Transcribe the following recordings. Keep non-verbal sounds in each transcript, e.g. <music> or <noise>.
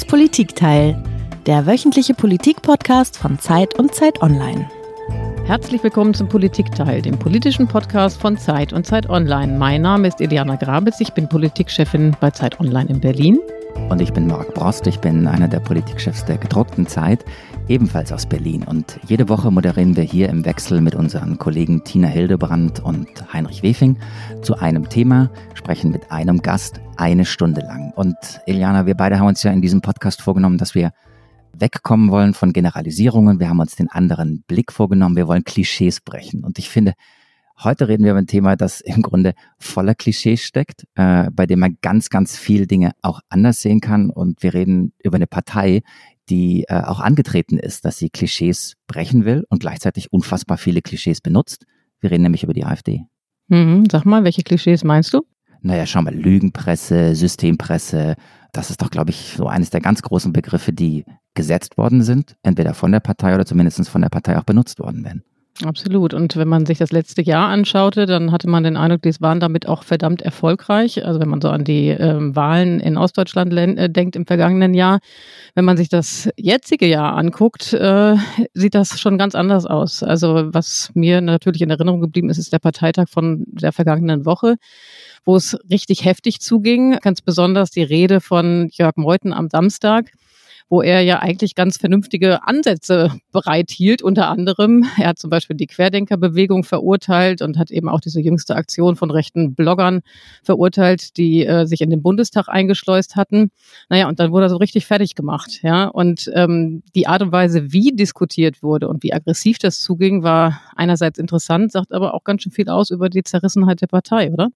Das Politikteil, der wöchentliche Politik-Podcast von Zeit und Zeit Online. Herzlich willkommen zum Politikteil, dem politischen Podcast von Zeit und Zeit Online. Mein Name ist Eliana Grabitz, ich bin Politikchefin bei Zeit Online in Berlin. Und ich bin Marc Brost, ich bin einer der Politikchefs der gedruckten Zeit, ebenfalls aus Berlin. Und jede Woche moderieren wir hier im Wechsel mit unseren Kollegen Tina Hildebrand und Heinrich Wefing zu einem Thema, sprechen mit einem Gast eine Stunde lang. Und Eliana, wir beide haben uns ja in diesem Podcast vorgenommen, dass wir wegkommen wollen von Generalisierungen. Wir haben uns den anderen Blick vorgenommen. Wir wollen Klischees brechen. Und ich finde, heute reden wir über ein Thema, das im Grunde voller Klischees steckt, äh, bei dem man ganz, ganz viel Dinge auch anders sehen kann. Und wir reden über eine Partei, die äh, auch angetreten ist, dass sie Klischees brechen will und gleichzeitig unfassbar viele Klischees benutzt. Wir reden nämlich über die AfD. Mhm, sag mal, welche Klischees meinst du? Naja, schau mal, Lügenpresse, Systempresse, das ist doch, glaube ich, so eines der ganz großen Begriffe, die gesetzt worden sind, entweder von der Partei oder zumindest von der Partei auch benutzt worden werden. Absolut. Und wenn man sich das letzte Jahr anschaute, dann hatte man den Eindruck, die waren damit auch verdammt erfolgreich. Also wenn man so an die ähm, Wahlen in Ostdeutschland äh, denkt im vergangenen Jahr. Wenn man sich das jetzige Jahr anguckt, äh, sieht das schon ganz anders aus. Also was mir natürlich in Erinnerung geblieben ist, ist der Parteitag von der vergangenen Woche wo es richtig heftig zuging. Ganz besonders die Rede von Jörg Meuthen am Samstag wo er ja eigentlich ganz vernünftige Ansätze bereithielt. Unter anderem, er hat zum Beispiel die Querdenkerbewegung verurteilt und hat eben auch diese jüngste Aktion von rechten Bloggern verurteilt, die äh, sich in den Bundestag eingeschleust hatten. Naja, und dann wurde er so richtig fertig gemacht. Ja, und ähm, die Art und Weise, wie diskutiert wurde und wie aggressiv das zuging, war einerseits interessant, sagt aber auch ganz schön viel aus über die Zerrissenheit der Partei, oder?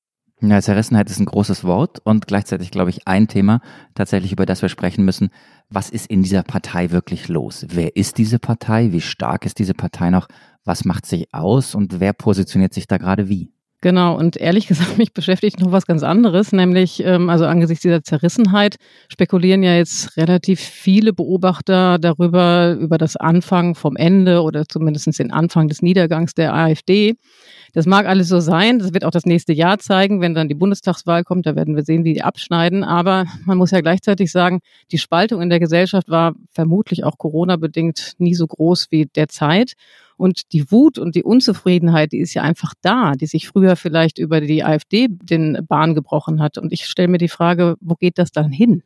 Ja, Zerrissenheit ist ein großes Wort und gleichzeitig, glaube ich, ein Thema tatsächlich, über das wir sprechen müssen. Was ist in dieser Partei wirklich los? Wer ist diese Partei? Wie stark ist diese Partei noch? Was macht sich aus und wer positioniert sich da gerade wie? Genau, und ehrlich gesagt, <laughs> mich beschäftigt noch was ganz anderes, nämlich, ähm, also angesichts dieser Zerrissenheit spekulieren ja jetzt relativ viele Beobachter darüber, über das Anfang vom Ende oder zumindest den Anfang des Niedergangs der AfD. Das mag alles so sein. Das wird auch das nächste Jahr zeigen, wenn dann die Bundestagswahl kommt. Da werden wir sehen, wie die abschneiden. Aber man muss ja gleichzeitig sagen, die Spaltung in der Gesellschaft war vermutlich auch Corona-bedingt nie so groß wie derzeit. Und die Wut und die Unzufriedenheit, die ist ja einfach da, die sich früher vielleicht über die AfD den Bahn gebrochen hat. Und ich stelle mir die Frage, wo geht das dann hin?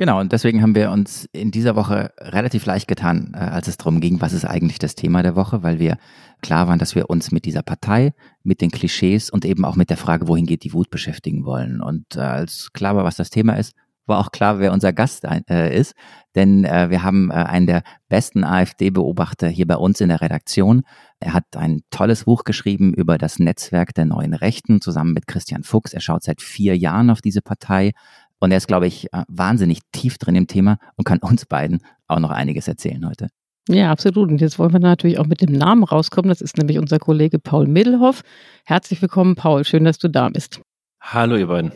Genau, und deswegen haben wir uns in dieser Woche relativ leicht getan, äh, als es darum ging, was ist eigentlich das Thema der Woche, weil wir klar waren, dass wir uns mit dieser Partei, mit den Klischees und eben auch mit der Frage, wohin geht die Wut beschäftigen wollen. Und äh, als klar war, was das Thema ist, war auch klar, wer unser Gast äh, ist, denn äh, wir haben äh, einen der besten AfD-Beobachter hier bei uns in der Redaktion. Er hat ein tolles Buch geschrieben über das Netzwerk der neuen Rechten zusammen mit Christian Fuchs. Er schaut seit vier Jahren auf diese Partei und er ist, glaube ich, wahnsinnig tief drin im Thema und kann uns beiden auch noch einiges erzählen heute. Ja, absolut. Und jetzt wollen wir natürlich auch mit dem Namen rauskommen. Das ist nämlich unser Kollege Paul Middelhoff. Herzlich willkommen, Paul. Schön, dass du da bist. Hallo, ihr beiden.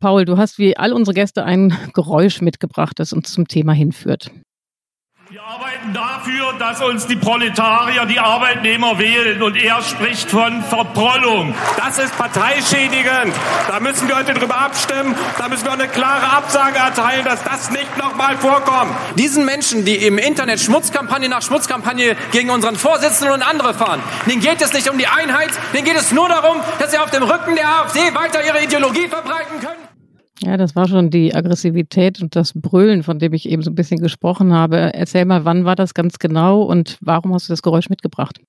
Paul, du hast wie all unsere Gäste ein Geräusch mitgebracht, das uns zum Thema hinführt. Wir arbeiten dafür, dass uns die Proletarier, die Arbeitnehmer wählen. Und er spricht von Verprollung. Das ist parteischädigend. Da müssen wir heute drüber abstimmen. Da müssen wir eine klare Absage erteilen, dass das nicht nochmal vorkommt. Diesen Menschen, die im Internet Schmutzkampagne nach Schmutzkampagne gegen unseren Vorsitzenden und andere fahren, denen geht es nicht um die Einheit, denen geht es nur darum, dass sie auf dem Rücken der AfD weiter ihre Ideologie verbreiten können. Ja, das war schon die Aggressivität und das Brüllen, von dem ich eben so ein bisschen gesprochen habe. Erzähl mal, wann war das ganz genau und warum hast du das Geräusch mitgebracht?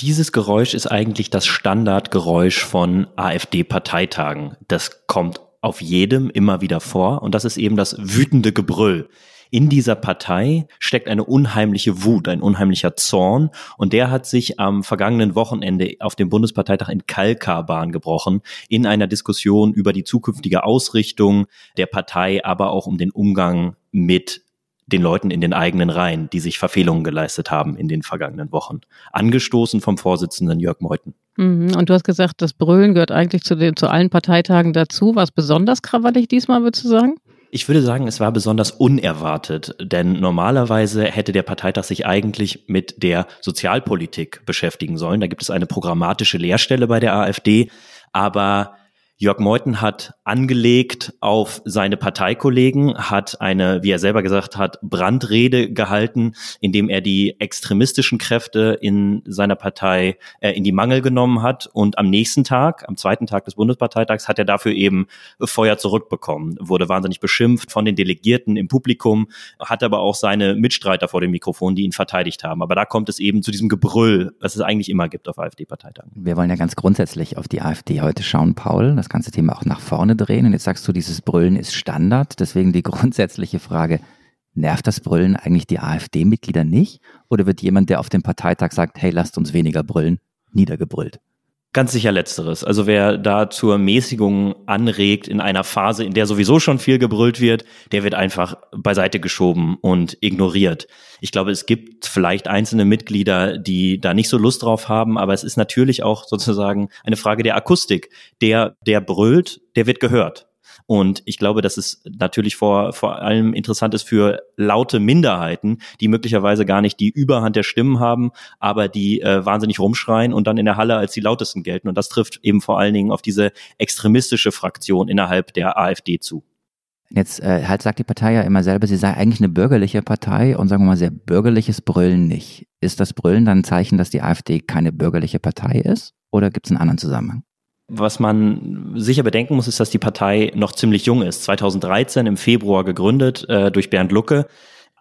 Dieses Geräusch ist eigentlich das Standardgeräusch von AfD-Parteitagen. Das kommt auf jedem immer wieder vor und das ist eben das wütende Gebrüll in dieser Partei steckt eine unheimliche Wut, ein unheimlicher Zorn und der hat sich am vergangenen Wochenende auf dem Bundesparteitag in Kalkar gebrochen, in einer Diskussion über die zukünftige Ausrichtung der Partei, aber auch um den Umgang mit den Leuten in den eigenen Reihen, die sich Verfehlungen geleistet haben in den vergangenen Wochen. Angestoßen vom Vorsitzenden Jörg Meuthen. Mhm. Und du hast gesagt, das Brüllen gehört eigentlich zu, den, zu allen Parteitagen dazu. Was besonders krawallig diesmal, würdest du sagen? Ich würde sagen, es war besonders unerwartet, denn normalerweise hätte der Parteitag sich eigentlich mit der Sozialpolitik beschäftigen sollen. Da gibt es eine programmatische Lehrstelle bei der AfD, aber Jörg Meuthen hat angelegt auf seine Parteikollegen, hat eine, wie er selber gesagt hat, Brandrede gehalten, indem er die extremistischen Kräfte in seiner Partei äh, in die Mangel genommen hat. Und am nächsten Tag, am zweiten Tag des Bundesparteitags, hat er dafür eben Feuer zurückbekommen, wurde wahnsinnig beschimpft von den Delegierten im Publikum, hat aber auch seine Mitstreiter vor dem Mikrofon, die ihn verteidigt haben. Aber da kommt es eben zu diesem Gebrüll, was es eigentlich immer gibt auf AfD-Parteitagen. Wir wollen ja ganz grundsätzlich auf die AfD heute schauen, Paul das ganze Thema auch nach vorne drehen. Und jetzt sagst du, dieses Brüllen ist Standard. Deswegen die <laughs> grundsätzliche Frage, nervt das Brüllen eigentlich die AfD-Mitglieder nicht? Oder wird jemand, der auf dem Parteitag sagt, hey, lasst uns weniger brüllen, niedergebrüllt? Ganz sicher letzteres. Also wer da zur Mäßigung anregt in einer Phase, in der sowieso schon viel gebrüllt wird, der wird einfach beiseite geschoben und ignoriert. Ich glaube, es gibt vielleicht einzelne Mitglieder, die da nicht so Lust drauf haben, aber es ist natürlich auch sozusagen eine Frage der Akustik. Der, der brüllt, der wird gehört. Und ich glaube, dass es natürlich vor, vor allem interessant ist für laute Minderheiten, die möglicherweise gar nicht die Überhand der Stimmen haben, aber die äh, wahnsinnig rumschreien und dann in der Halle als die lautesten gelten. Und das trifft eben vor allen Dingen auf diese extremistische Fraktion innerhalb der AfD zu. Jetzt äh, halt sagt die Partei ja immer selber, sie sei eigentlich eine bürgerliche Partei und sagen wir mal sehr bürgerliches Brüllen nicht. Ist das Brüllen dann ein Zeichen, dass die AfD keine bürgerliche Partei ist? Oder gibt es einen anderen Zusammenhang? Was man sicher bedenken muss, ist, dass die Partei noch ziemlich jung ist. 2013 im Februar gegründet äh, durch Bernd Lucke.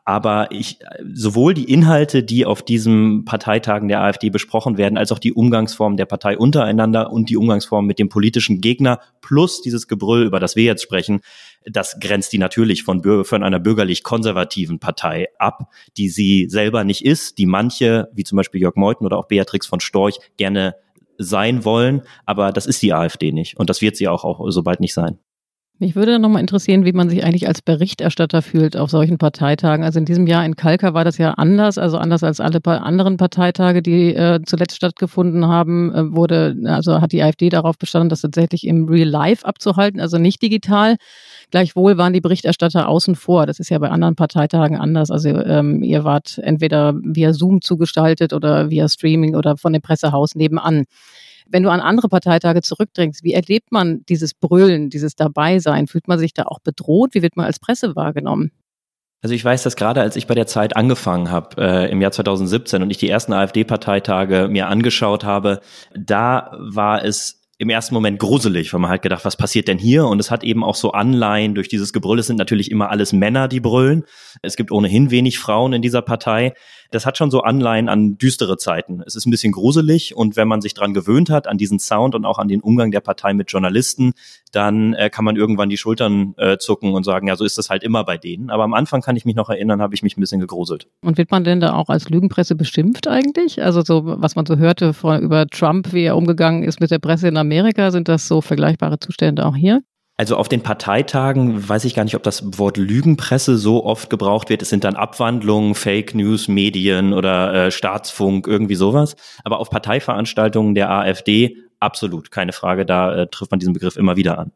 Aber ich, sowohl die Inhalte, die auf diesen Parteitagen der AfD besprochen werden, als auch die Umgangsform der Partei untereinander und die Umgangsform mit dem politischen Gegner plus dieses Gebrüll, über das wir jetzt sprechen, das grenzt die natürlich von, von einer bürgerlich-konservativen Partei ab, die sie selber nicht ist, die manche, wie zum Beispiel Jörg Meuthen oder auch Beatrix von Storch, gerne sein wollen, aber das ist die AfD nicht und das wird sie auch, auch so bald nicht sein. Mich würde nochmal interessieren, wie man sich eigentlich als Berichterstatter fühlt auf solchen Parteitagen. Also in diesem Jahr in Kalka war das ja anders, also anders als alle anderen Parteitage, die äh, zuletzt stattgefunden haben, äh, wurde, also hat die AfD darauf bestanden, das tatsächlich im Real Life abzuhalten, also nicht digital. Gleichwohl waren die Berichterstatter außen vor. Das ist ja bei anderen Parteitagen anders. Also ähm, ihr wart entweder via Zoom zugestaltet oder via Streaming oder von dem Pressehaus nebenan. Wenn du an andere Parteitage zurückdrängst, wie erlebt man dieses Brüllen, dieses Dabeisein? Fühlt man sich da auch bedroht? Wie wird man als Presse wahrgenommen? Also ich weiß, dass gerade als ich bei der Zeit angefangen habe, äh, im Jahr 2017 und ich die ersten AfD-Parteitage mir angeschaut habe, da war es im ersten Moment gruselig, weil man halt gedacht, was passiert denn hier? Und es hat eben auch so Anleihen durch dieses Gebrüll. Es sind natürlich immer alles Männer, die brüllen. Es gibt ohnehin wenig Frauen in dieser Partei das hat schon so Anleihen an düstere Zeiten. Es ist ein bisschen gruselig und wenn man sich dran gewöhnt hat, an diesen Sound und auch an den Umgang der Partei mit Journalisten, dann äh, kann man irgendwann die Schultern äh, zucken und sagen, ja, so ist das halt immer bei denen. Aber am Anfang kann ich mich noch erinnern, habe ich mich ein bisschen gegruselt. Und wird man denn da auch als Lügenpresse beschimpft eigentlich? Also so, was man so hörte vor, über Trump, wie er umgegangen ist mit der Presse in Amerika, sind das so vergleichbare Zustände auch hier? Also auf den Parteitagen weiß ich gar nicht, ob das Wort Lügenpresse so oft gebraucht wird. Es sind dann Abwandlungen, Fake News, Medien oder äh, Staatsfunk, irgendwie sowas. Aber auf Parteiveranstaltungen der AfD absolut, keine Frage, da äh, trifft man diesen Begriff immer wieder an.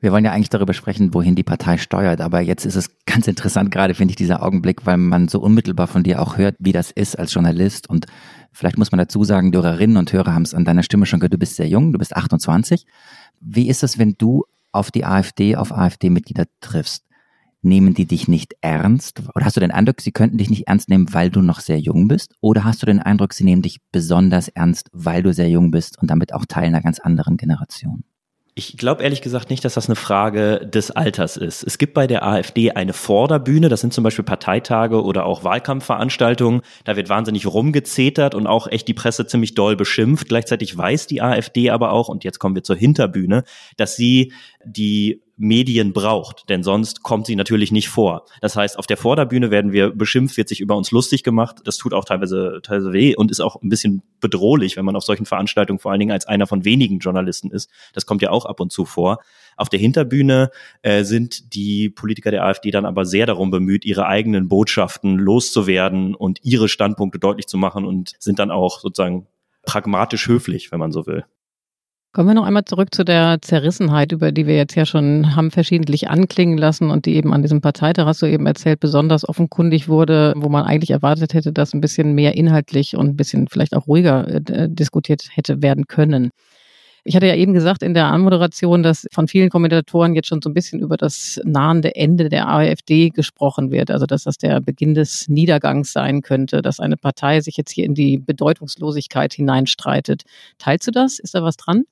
Wir wollen ja eigentlich darüber sprechen, wohin die Partei steuert, aber jetzt ist es ganz interessant gerade, finde ich, dieser Augenblick, weil man so unmittelbar von dir auch hört, wie das ist als Journalist und vielleicht muss man dazu sagen, die Hörerinnen und Hörer haben es an deiner Stimme schon gehört, du bist sehr jung, du bist 28. Wie ist es, wenn du auf die AfD, auf AfD-Mitglieder triffst, nehmen die dich nicht ernst? Oder hast du den Eindruck, sie könnten dich nicht ernst nehmen, weil du noch sehr jung bist? Oder hast du den Eindruck, sie nehmen dich besonders ernst, weil du sehr jung bist und damit auch Teil einer ganz anderen Generation? Ich glaube ehrlich gesagt nicht, dass das eine Frage des Alters ist. Es gibt bei der AfD eine Vorderbühne, das sind zum Beispiel Parteitage oder auch Wahlkampfveranstaltungen. Da wird wahnsinnig rumgezetert und auch echt die Presse ziemlich doll beschimpft. Gleichzeitig weiß die AfD aber auch, und jetzt kommen wir zur Hinterbühne, dass sie die Medien braucht, denn sonst kommt sie natürlich nicht vor. Das heißt, auf der Vorderbühne werden wir beschimpft, wird sich über uns lustig gemacht. Das tut auch teilweise, teilweise weh und ist auch ein bisschen bedrohlich, wenn man auf solchen Veranstaltungen vor allen Dingen als einer von wenigen Journalisten ist. Das kommt ja auch ab und zu vor. Auf der Hinterbühne äh, sind die Politiker der AfD dann aber sehr darum bemüht, ihre eigenen Botschaften loszuwerden und ihre Standpunkte deutlich zu machen und sind dann auch sozusagen pragmatisch höflich, wenn man so will. Kommen wir noch einmal zurück zu der Zerrissenheit, über die wir jetzt ja schon haben verschiedentlich anklingen lassen und die eben an diesem Parteitag, hast eben erzählt, besonders offenkundig wurde, wo man eigentlich erwartet hätte, dass ein bisschen mehr inhaltlich und ein bisschen vielleicht auch ruhiger äh, diskutiert hätte werden können. Ich hatte ja eben gesagt in der Anmoderation, dass von vielen Kommentatoren jetzt schon so ein bisschen über das nahende Ende der AfD gesprochen wird. Also dass das der Beginn des Niedergangs sein könnte, dass eine Partei sich jetzt hier in die Bedeutungslosigkeit hineinstreitet. Teilst du das? Ist da was dran?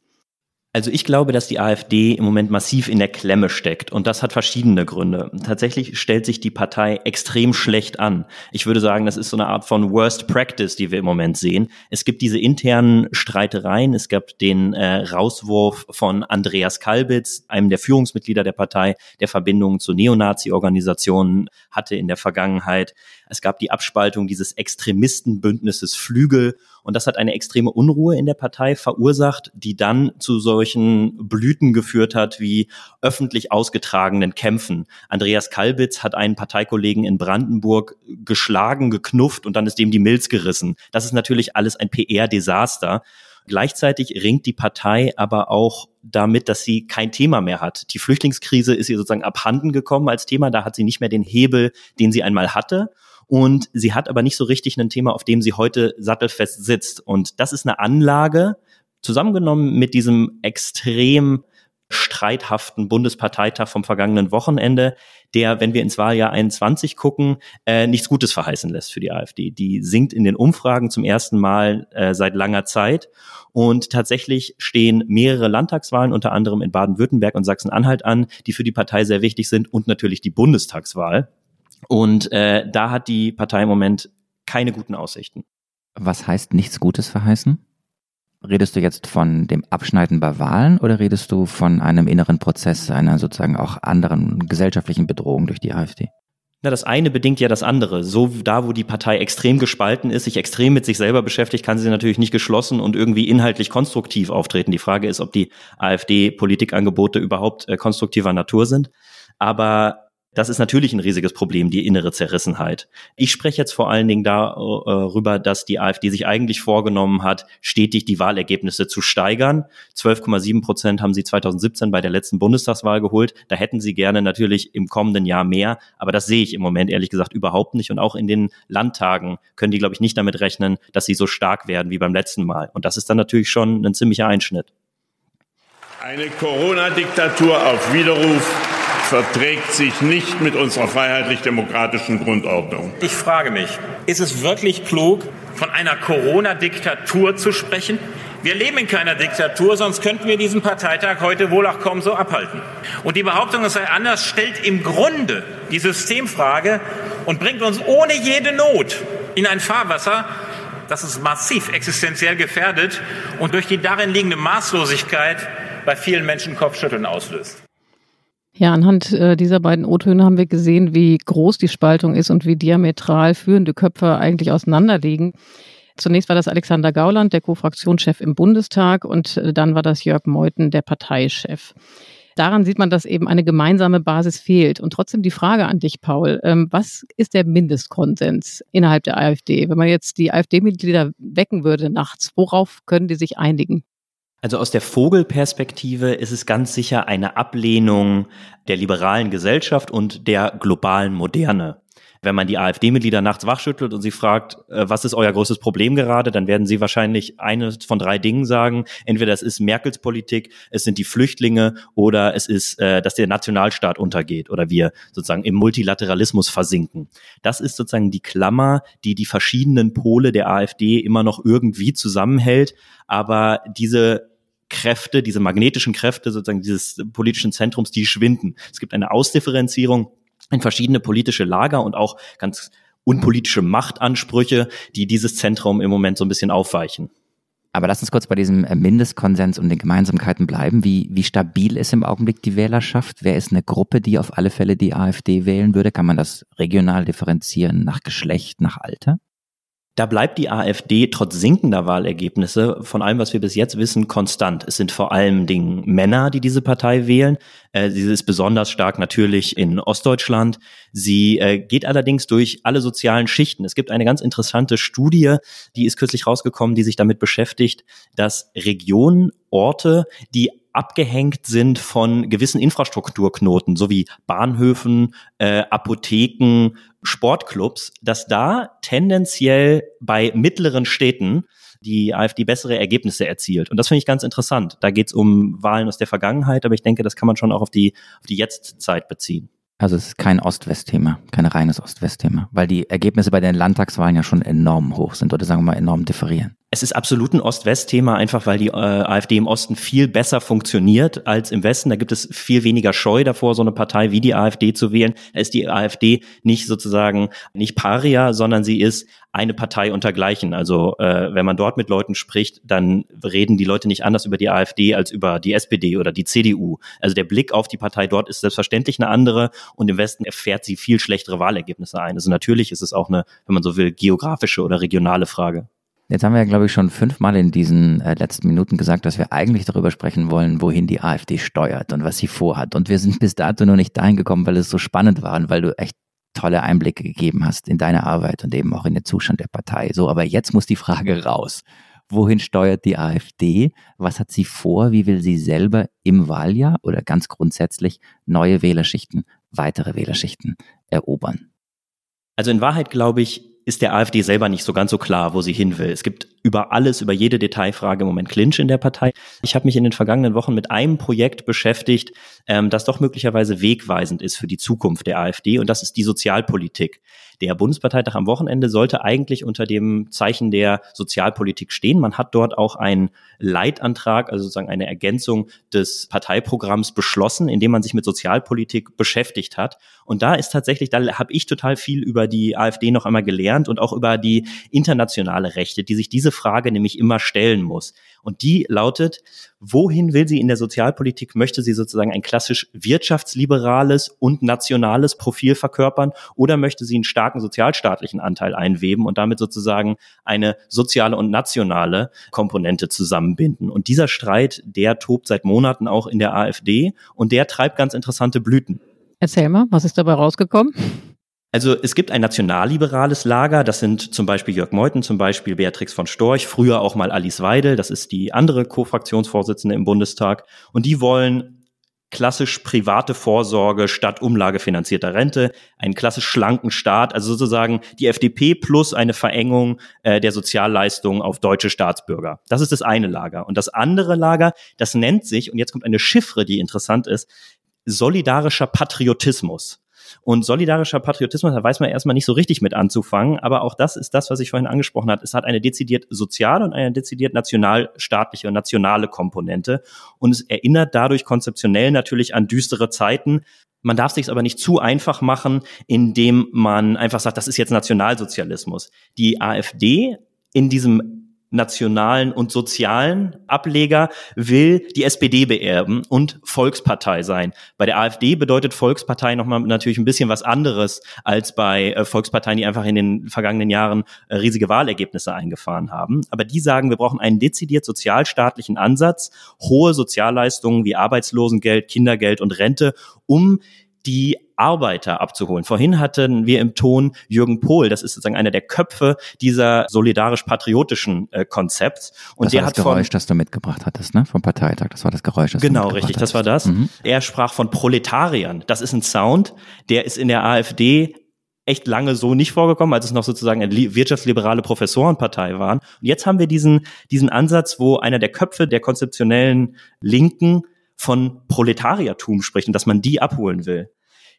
Also ich glaube, dass die AfD im Moment massiv in der Klemme steckt und das hat verschiedene Gründe. Tatsächlich stellt sich die Partei extrem schlecht an. Ich würde sagen, das ist so eine Art von Worst Practice, die wir im Moment sehen. Es gibt diese internen Streitereien. Es gab den äh, Rauswurf von Andreas Kalbitz, einem der Führungsmitglieder der Partei, der Verbindungen zu Neonazi-Organisationen hatte in der Vergangenheit. Es gab die Abspaltung dieses Extremistenbündnisses Flügel und das hat eine extreme Unruhe in der Partei verursacht, die dann zu solchen Blüten geführt hat wie öffentlich ausgetragenen Kämpfen. Andreas Kalbitz hat einen Parteikollegen in Brandenburg geschlagen, geknufft und dann ist dem die Milz gerissen. Das ist natürlich alles ein PR-Desaster. Gleichzeitig ringt die Partei aber auch damit, dass sie kein Thema mehr hat. Die Flüchtlingskrise ist ihr sozusagen abhanden gekommen als Thema. Da hat sie nicht mehr den Hebel, den sie einmal hatte. Und sie hat aber nicht so richtig ein Thema, auf dem sie heute sattelfest sitzt. Und das ist eine Anlage, zusammengenommen mit diesem extrem streithaften Bundesparteitag vom vergangenen Wochenende, der, wenn wir ins Wahljahr 21 gucken, äh, nichts Gutes verheißen lässt für die AfD. Die sinkt in den Umfragen zum ersten Mal äh, seit langer Zeit. Und tatsächlich stehen mehrere Landtagswahlen, unter anderem in Baden-Württemberg und Sachsen-Anhalt an, die für die Partei sehr wichtig sind und natürlich die Bundestagswahl. Und äh, da hat die Partei im Moment keine guten Aussichten. Was heißt nichts Gutes verheißen? Redest du jetzt von dem Abschneiden bei Wahlen oder redest du von einem inneren Prozess, einer sozusagen auch anderen gesellschaftlichen Bedrohung durch die AfD? Na, das eine bedingt ja das andere. So da, wo die Partei extrem gespalten ist, sich extrem mit sich selber beschäftigt, kann sie natürlich nicht geschlossen und irgendwie inhaltlich konstruktiv auftreten. Die Frage ist, ob die AfD-Politikangebote überhaupt äh, konstruktiver Natur sind. Aber das ist natürlich ein riesiges Problem, die innere Zerrissenheit. Ich spreche jetzt vor allen Dingen darüber, dass die AfD sich eigentlich vorgenommen hat, stetig die Wahlergebnisse zu steigern. 12,7 Prozent haben sie 2017 bei der letzten Bundestagswahl geholt. Da hätten sie gerne natürlich im kommenden Jahr mehr. Aber das sehe ich im Moment ehrlich gesagt überhaupt nicht. Und auch in den Landtagen können die, glaube ich, nicht damit rechnen, dass sie so stark werden wie beim letzten Mal. Und das ist dann natürlich schon ein ziemlicher Einschnitt. Eine Corona-Diktatur auf Widerruf verträgt sich nicht mit unserer freiheitlich-demokratischen Grundordnung. Ich frage mich, ist es wirklich klug, von einer Corona-Diktatur zu sprechen? Wir leben in keiner Diktatur, sonst könnten wir diesen Parteitag heute wohl auch kaum so abhalten. Und die Behauptung, es sei anders, stellt im Grunde die Systemfrage und bringt uns ohne jede Not in ein Fahrwasser, das ist massiv existenziell gefährdet und durch die darin liegende Maßlosigkeit bei vielen Menschen Kopfschütteln auslöst. Ja, anhand äh, dieser beiden O-Töne haben wir gesehen, wie groß die Spaltung ist und wie diametral führende Köpfe eigentlich auseinanderliegen. Zunächst war das Alexander Gauland, der Co-Fraktionschef im Bundestag, und äh, dann war das Jörg Meuthen, der Parteichef. Daran sieht man, dass eben eine gemeinsame Basis fehlt. Und trotzdem die Frage an dich, Paul, ähm, was ist der Mindestkonsens innerhalb der AfD? Wenn man jetzt die AfD-Mitglieder wecken würde nachts, worauf können die sich einigen? Also aus der Vogelperspektive ist es ganz sicher eine Ablehnung der liberalen Gesellschaft und der globalen Moderne. Wenn man die AfD-Mitglieder nachts wachschüttelt und sie fragt, äh, was ist euer größtes Problem gerade, dann werden sie wahrscheinlich eines von drei Dingen sagen. Entweder es ist Merkels Politik, es sind die Flüchtlinge oder es ist, äh, dass der Nationalstaat untergeht oder wir sozusagen im Multilateralismus versinken. Das ist sozusagen die Klammer, die die verschiedenen Pole der AfD immer noch irgendwie zusammenhält. Aber diese Kräfte, diese magnetischen Kräfte sozusagen dieses politischen Zentrums, die schwinden. Es gibt eine Ausdifferenzierung in verschiedene politische Lager und auch ganz unpolitische Machtansprüche, die dieses Zentrum im Moment so ein bisschen aufweichen. Aber lass uns kurz bei diesem äh, Mindestkonsens und den Gemeinsamkeiten bleiben. Wie, wie stabil ist im Augenblick die Wählerschaft? Wer ist eine Gruppe, die auf alle Fälle die AfD wählen würde? Kann man das regional differenzieren nach Geschlecht, nach Alter? Da bleibt die AfD trotz sinkender Wahlergebnisse von allem, was wir bis jetzt wissen, konstant. Es sind vor allem Dingen Männer, die diese Partei wählen. Äh, sie ist besonders stark natürlich in Ostdeutschland. Sie äh, geht allerdings durch alle sozialen Schichten. Es gibt eine ganz interessante Studie, die ist kürzlich rausgekommen, die sich damit beschäftigt, dass Regionen, Orte, die abgehängt sind von gewissen Infrastrukturknoten, sowie Bahnhöfen, äh, Apotheken, Sportclubs, dass da tendenziell bei mittleren Städten die AfD bessere Ergebnisse erzielt. Und das finde ich ganz interessant. Da geht es um Wahlen aus der Vergangenheit, aber ich denke, das kann man schon auch auf die, auf die Jetztzeit beziehen. Also es ist kein Ost-West-Thema, kein reines Ost-West-Thema, weil die Ergebnisse bei den Landtagswahlen ja schon enorm hoch sind oder sagen wir mal enorm differieren. Es ist absolut ein Ost-West-Thema, einfach weil die äh, AfD im Osten viel besser funktioniert als im Westen. Da gibt es viel weniger Scheu davor, so eine Partei wie die AfD zu wählen. Da ist die AfD nicht sozusagen nicht Paria, sondern sie ist eine Partei untergleichen. Also äh, wenn man dort mit Leuten spricht, dann reden die Leute nicht anders über die AfD als über die SPD oder die CDU. Also der Blick auf die Partei dort ist selbstverständlich eine andere und im Westen erfährt sie viel schlechtere Wahlergebnisse ein. Also natürlich ist es auch eine, wenn man so will, geografische oder regionale Frage. Jetzt haben wir ja, glaube ich, schon fünfmal in diesen äh, letzten Minuten gesagt, dass wir eigentlich darüber sprechen wollen, wohin die AfD steuert und was sie vorhat. Und wir sind bis dato noch nicht dahin gekommen, weil es so spannend war und weil du echt tolle Einblicke gegeben hast in deine Arbeit und eben auch in den Zustand der Partei. So, aber jetzt muss die Frage raus. Wohin steuert die AfD? Was hat sie vor? Wie will sie selber im Wahljahr oder ganz grundsätzlich neue Wählerschichten, weitere Wählerschichten erobern? Also in Wahrheit glaube ich, ist der AfD selber nicht so ganz so klar, wo sie hin will. Es gibt über alles, über jede Detailfrage im Moment Clinch in der Partei. Ich habe mich in den vergangenen Wochen mit einem Projekt beschäftigt, ähm, das doch möglicherweise wegweisend ist für die Zukunft der AfD und das ist die Sozialpolitik. Der Bundesparteitag am Wochenende sollte eigentlich unter dem Zeichen der Sozialpolitik stehen. Man hat dort auch einen Leitantrag, also sozusagen eine Ergänzung des Parteiprogramms beschlossen, in dem man sich mit Sozialpolitik beschäftigt hat. Und da ist tatsächlich, da habe ich total viel über die AfD noch einmal gelernt und auch über die internationale Rechte, die sich diese Frage nämlich immer stellen muss. Und die lautet, wohin will sie in der Sozialpolitik? Möchte sie sozusagen ein klassisch wirtschaftsliberales und nationales Profil verkörpern oder möchte sie einen starken sozialstaatlichen Anteil einweben und damit sozusagen eine soziale und nationale Komponente zusammenbinden? Und dieser Streit, der tobt seit Monaten auch in der AfD und der treibt ganz interessante Blüten. Erzähl mal, was ist dabei rausgekommen? Also es gibt ein nationalliberales Lager, das sind zum Beispiel Jörg Meuthen, zum Beispiel Beatrix von Storch, früher auch mal Alice Weidel, das ist die andere Co-Fraktionsvorsitzende im Bundestag. Und die wollen klassisch private Vorsorge statt umlagefinanzierter Rente, einen klassisch schlanken Staat, also sozusagen die FDP plus eine Verengung äh, der Sozialleistungen auf deutsche Staatsbürger. Das ist das eine Lager. Und das andere Lager, das nennt sich, und jetzt kommt eine Chiffre, die interessant ist, solidarischer Patriotismus. Und solidarischer Patriotismus, da weiß man erstmal nicht so richtig mit anzufangen, aber auch das ist das, was ich vorhin angesprochen habe. Es hat eine dezidiert soziale und eine dezidiert nationalstaatliche und nationale Komponente und es erinnert dadurch konzeptionell natürlich an düstere Zeiten, man darf sich aber nicht zu einfach machen, indem man einfach sagt, das ist jetzt Nationalsozialismus. Die AfD in diesem nationalen und sozialen Ableger will die SPD beerben und Volkspartei sein. Bei der AfD bedeutet Volkspartei nochmal natürlich ein bisschen was anderes als bei äh, Volksparteien, die einfach in den vergangenen Jahren äh, riesige Wahlergebnisse eingefahren haben. Aber die sagen, wir brauchen einen dezidiert sozialstaatlichen Ansatz, hohe Sozialleistungen wie Arbeitslosengeld, Kindergeld und Rente, um die Arbeiter abzuholen. Vorhin hatten wir im Ton Jürgen Pohl, das ist sozusagen einer der Köpfe dieser solidarisch-patriotischen äh, Konzepts. Und das der war das hat Geräusch, von, das du mitgebracht hattest, ne? Vom Parteitag. Das war das Geräusch, das Genau, richtig, das war das. Mhm. Er sprach von Proletariern. Das ist ein Sound, der ist in der AfD echt lange so nicht vorgekommen, als es noch sozusagen eine wirtschaftsliberale Professorenpartei waren. Und jetzt haben wir diesen, diesen Ansatz, wo einer der Köpfe der konzeptionellen Linken von Proletariertum spricht und dass man die abholen will.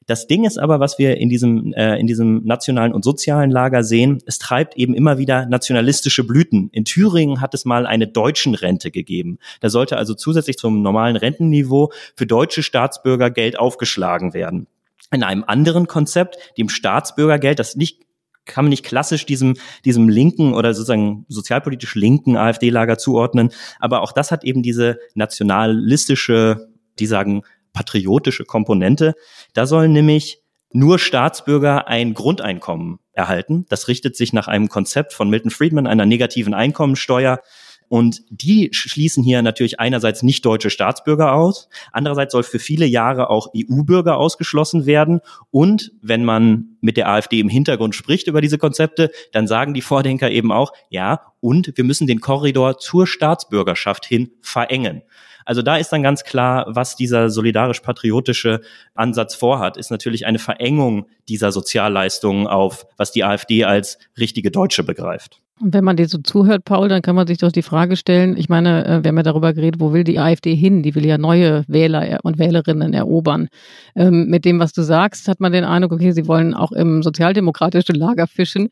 Das Ding ist aber, was wir in diesem, äh, in diesem nationalen und sozialen Lager sehen, es treibt eben immer wieder nationalistische Blüten. In Thüringen hat es mal eine deutschen Rente gegeben. Da sollte also zusätzlich zum normalen Rentenniveau für deutsche Staatsbürger Geld aufgeschlagen werden. In einem anderen Konzept, dem Staatsbürgergeld, das nicht kann man nicht klassisch diesem, diesem linken oder sozusagen sozialpolitisch linken AfD-Lager zuordnen. Aber auch das hat eben diese nationalistische, die sagen, patriotische Komponente. Da sollen nämlich nur Staatsbürger ein Grundeinkommen erhalten. Das richtet sich nach einem Konzept von Milton Friedman, einer negativen Einkommensteuer. Und die schließen hier natürlich einerseits nicht deutsche Staatsbürger aus, andererseits soll für viele Jahre auch EU-Bürger ausgeschlossen werden. Und wenn man mit der AfD im Hintergrund spricht über diese Konzepte, dann sagen die Vordenker eben auch, ja, und wir müssen den Korridor zur Staatsbürgerschaft hin verengen. Also da ist dann ganz klar, was dieser solidarisch-patriotische Ansatz vorhat, ist natürlich eine Verengung dieser Sozialleistungen auf, was die AfD als richtige Deutsche begreift. Und wenn man dir so zuhört, Paul, dann kann man sich doch die Frage stellen, ich meine, äh, wir haben ja darüber geredet, wo will die AfD hin? Die will ja neue Wähler und Wählerinnen erobern. Ähm, mit dem, was du sagst, hat man den Eindruck, okay, sie wollen auch im sozialdemokratischen Lager fischen.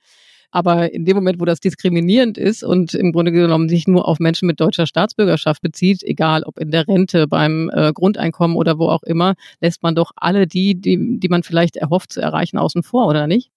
Aber in dem Moment, wo das diskriminierend ist und im Grunde genommen sich nur auf Menschen mit deutscher Staatsbürgerschaft bezieht, egal ob in der Rente, beim äh, Grundeinkommen oder wo auch immer, lässt man doch alle die, die, die man vielleicht erhofft zu erreichen, außen vor, oder nicht?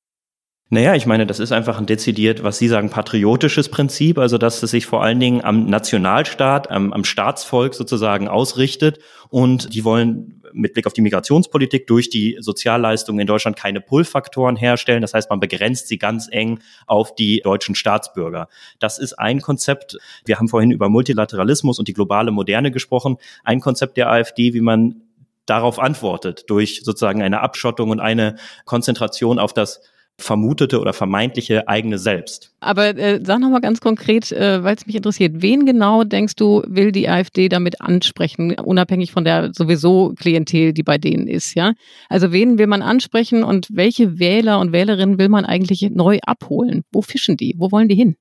Naja, ich meine, das ist einfach ein dezidiert, was Sie sagen, patriotisches Prinzip, also dass es sich vor allen Dingen am Nationalstaat, am, am Staatsvolk sozusagen ausrichtet und die wollen mit Blick auf die Migrationspolitik durch die Sozialleistungen in Deutschland keine Pull-Faktoren herstellen. Das heißt, man begrenzt sie ganz eng auf die deutschen Staatsbürger. Das ist ein Konzept. Wir haben vorhin über Multilateralismus und die globale Moderne gesprochen. Ein Konzept der AfD, wie man darauf antwortet, durch sozusagen eine Abschottung und eine Konzentration auf das vermutete oder vermeintliche eigene Selbst. Aber äh, sag nochmal ganz konkret, äh, weil es mich interessiert, wen genau denkst du, will die AfD damit ansprechen, unabhängig von der sowieso Klientel, die bei denen ist, ja? Also wen will man ansprechen und welche Wähler und Wählerinnen will man eigentlich neu abholen? Wo fischen die? Wo wollen die hin?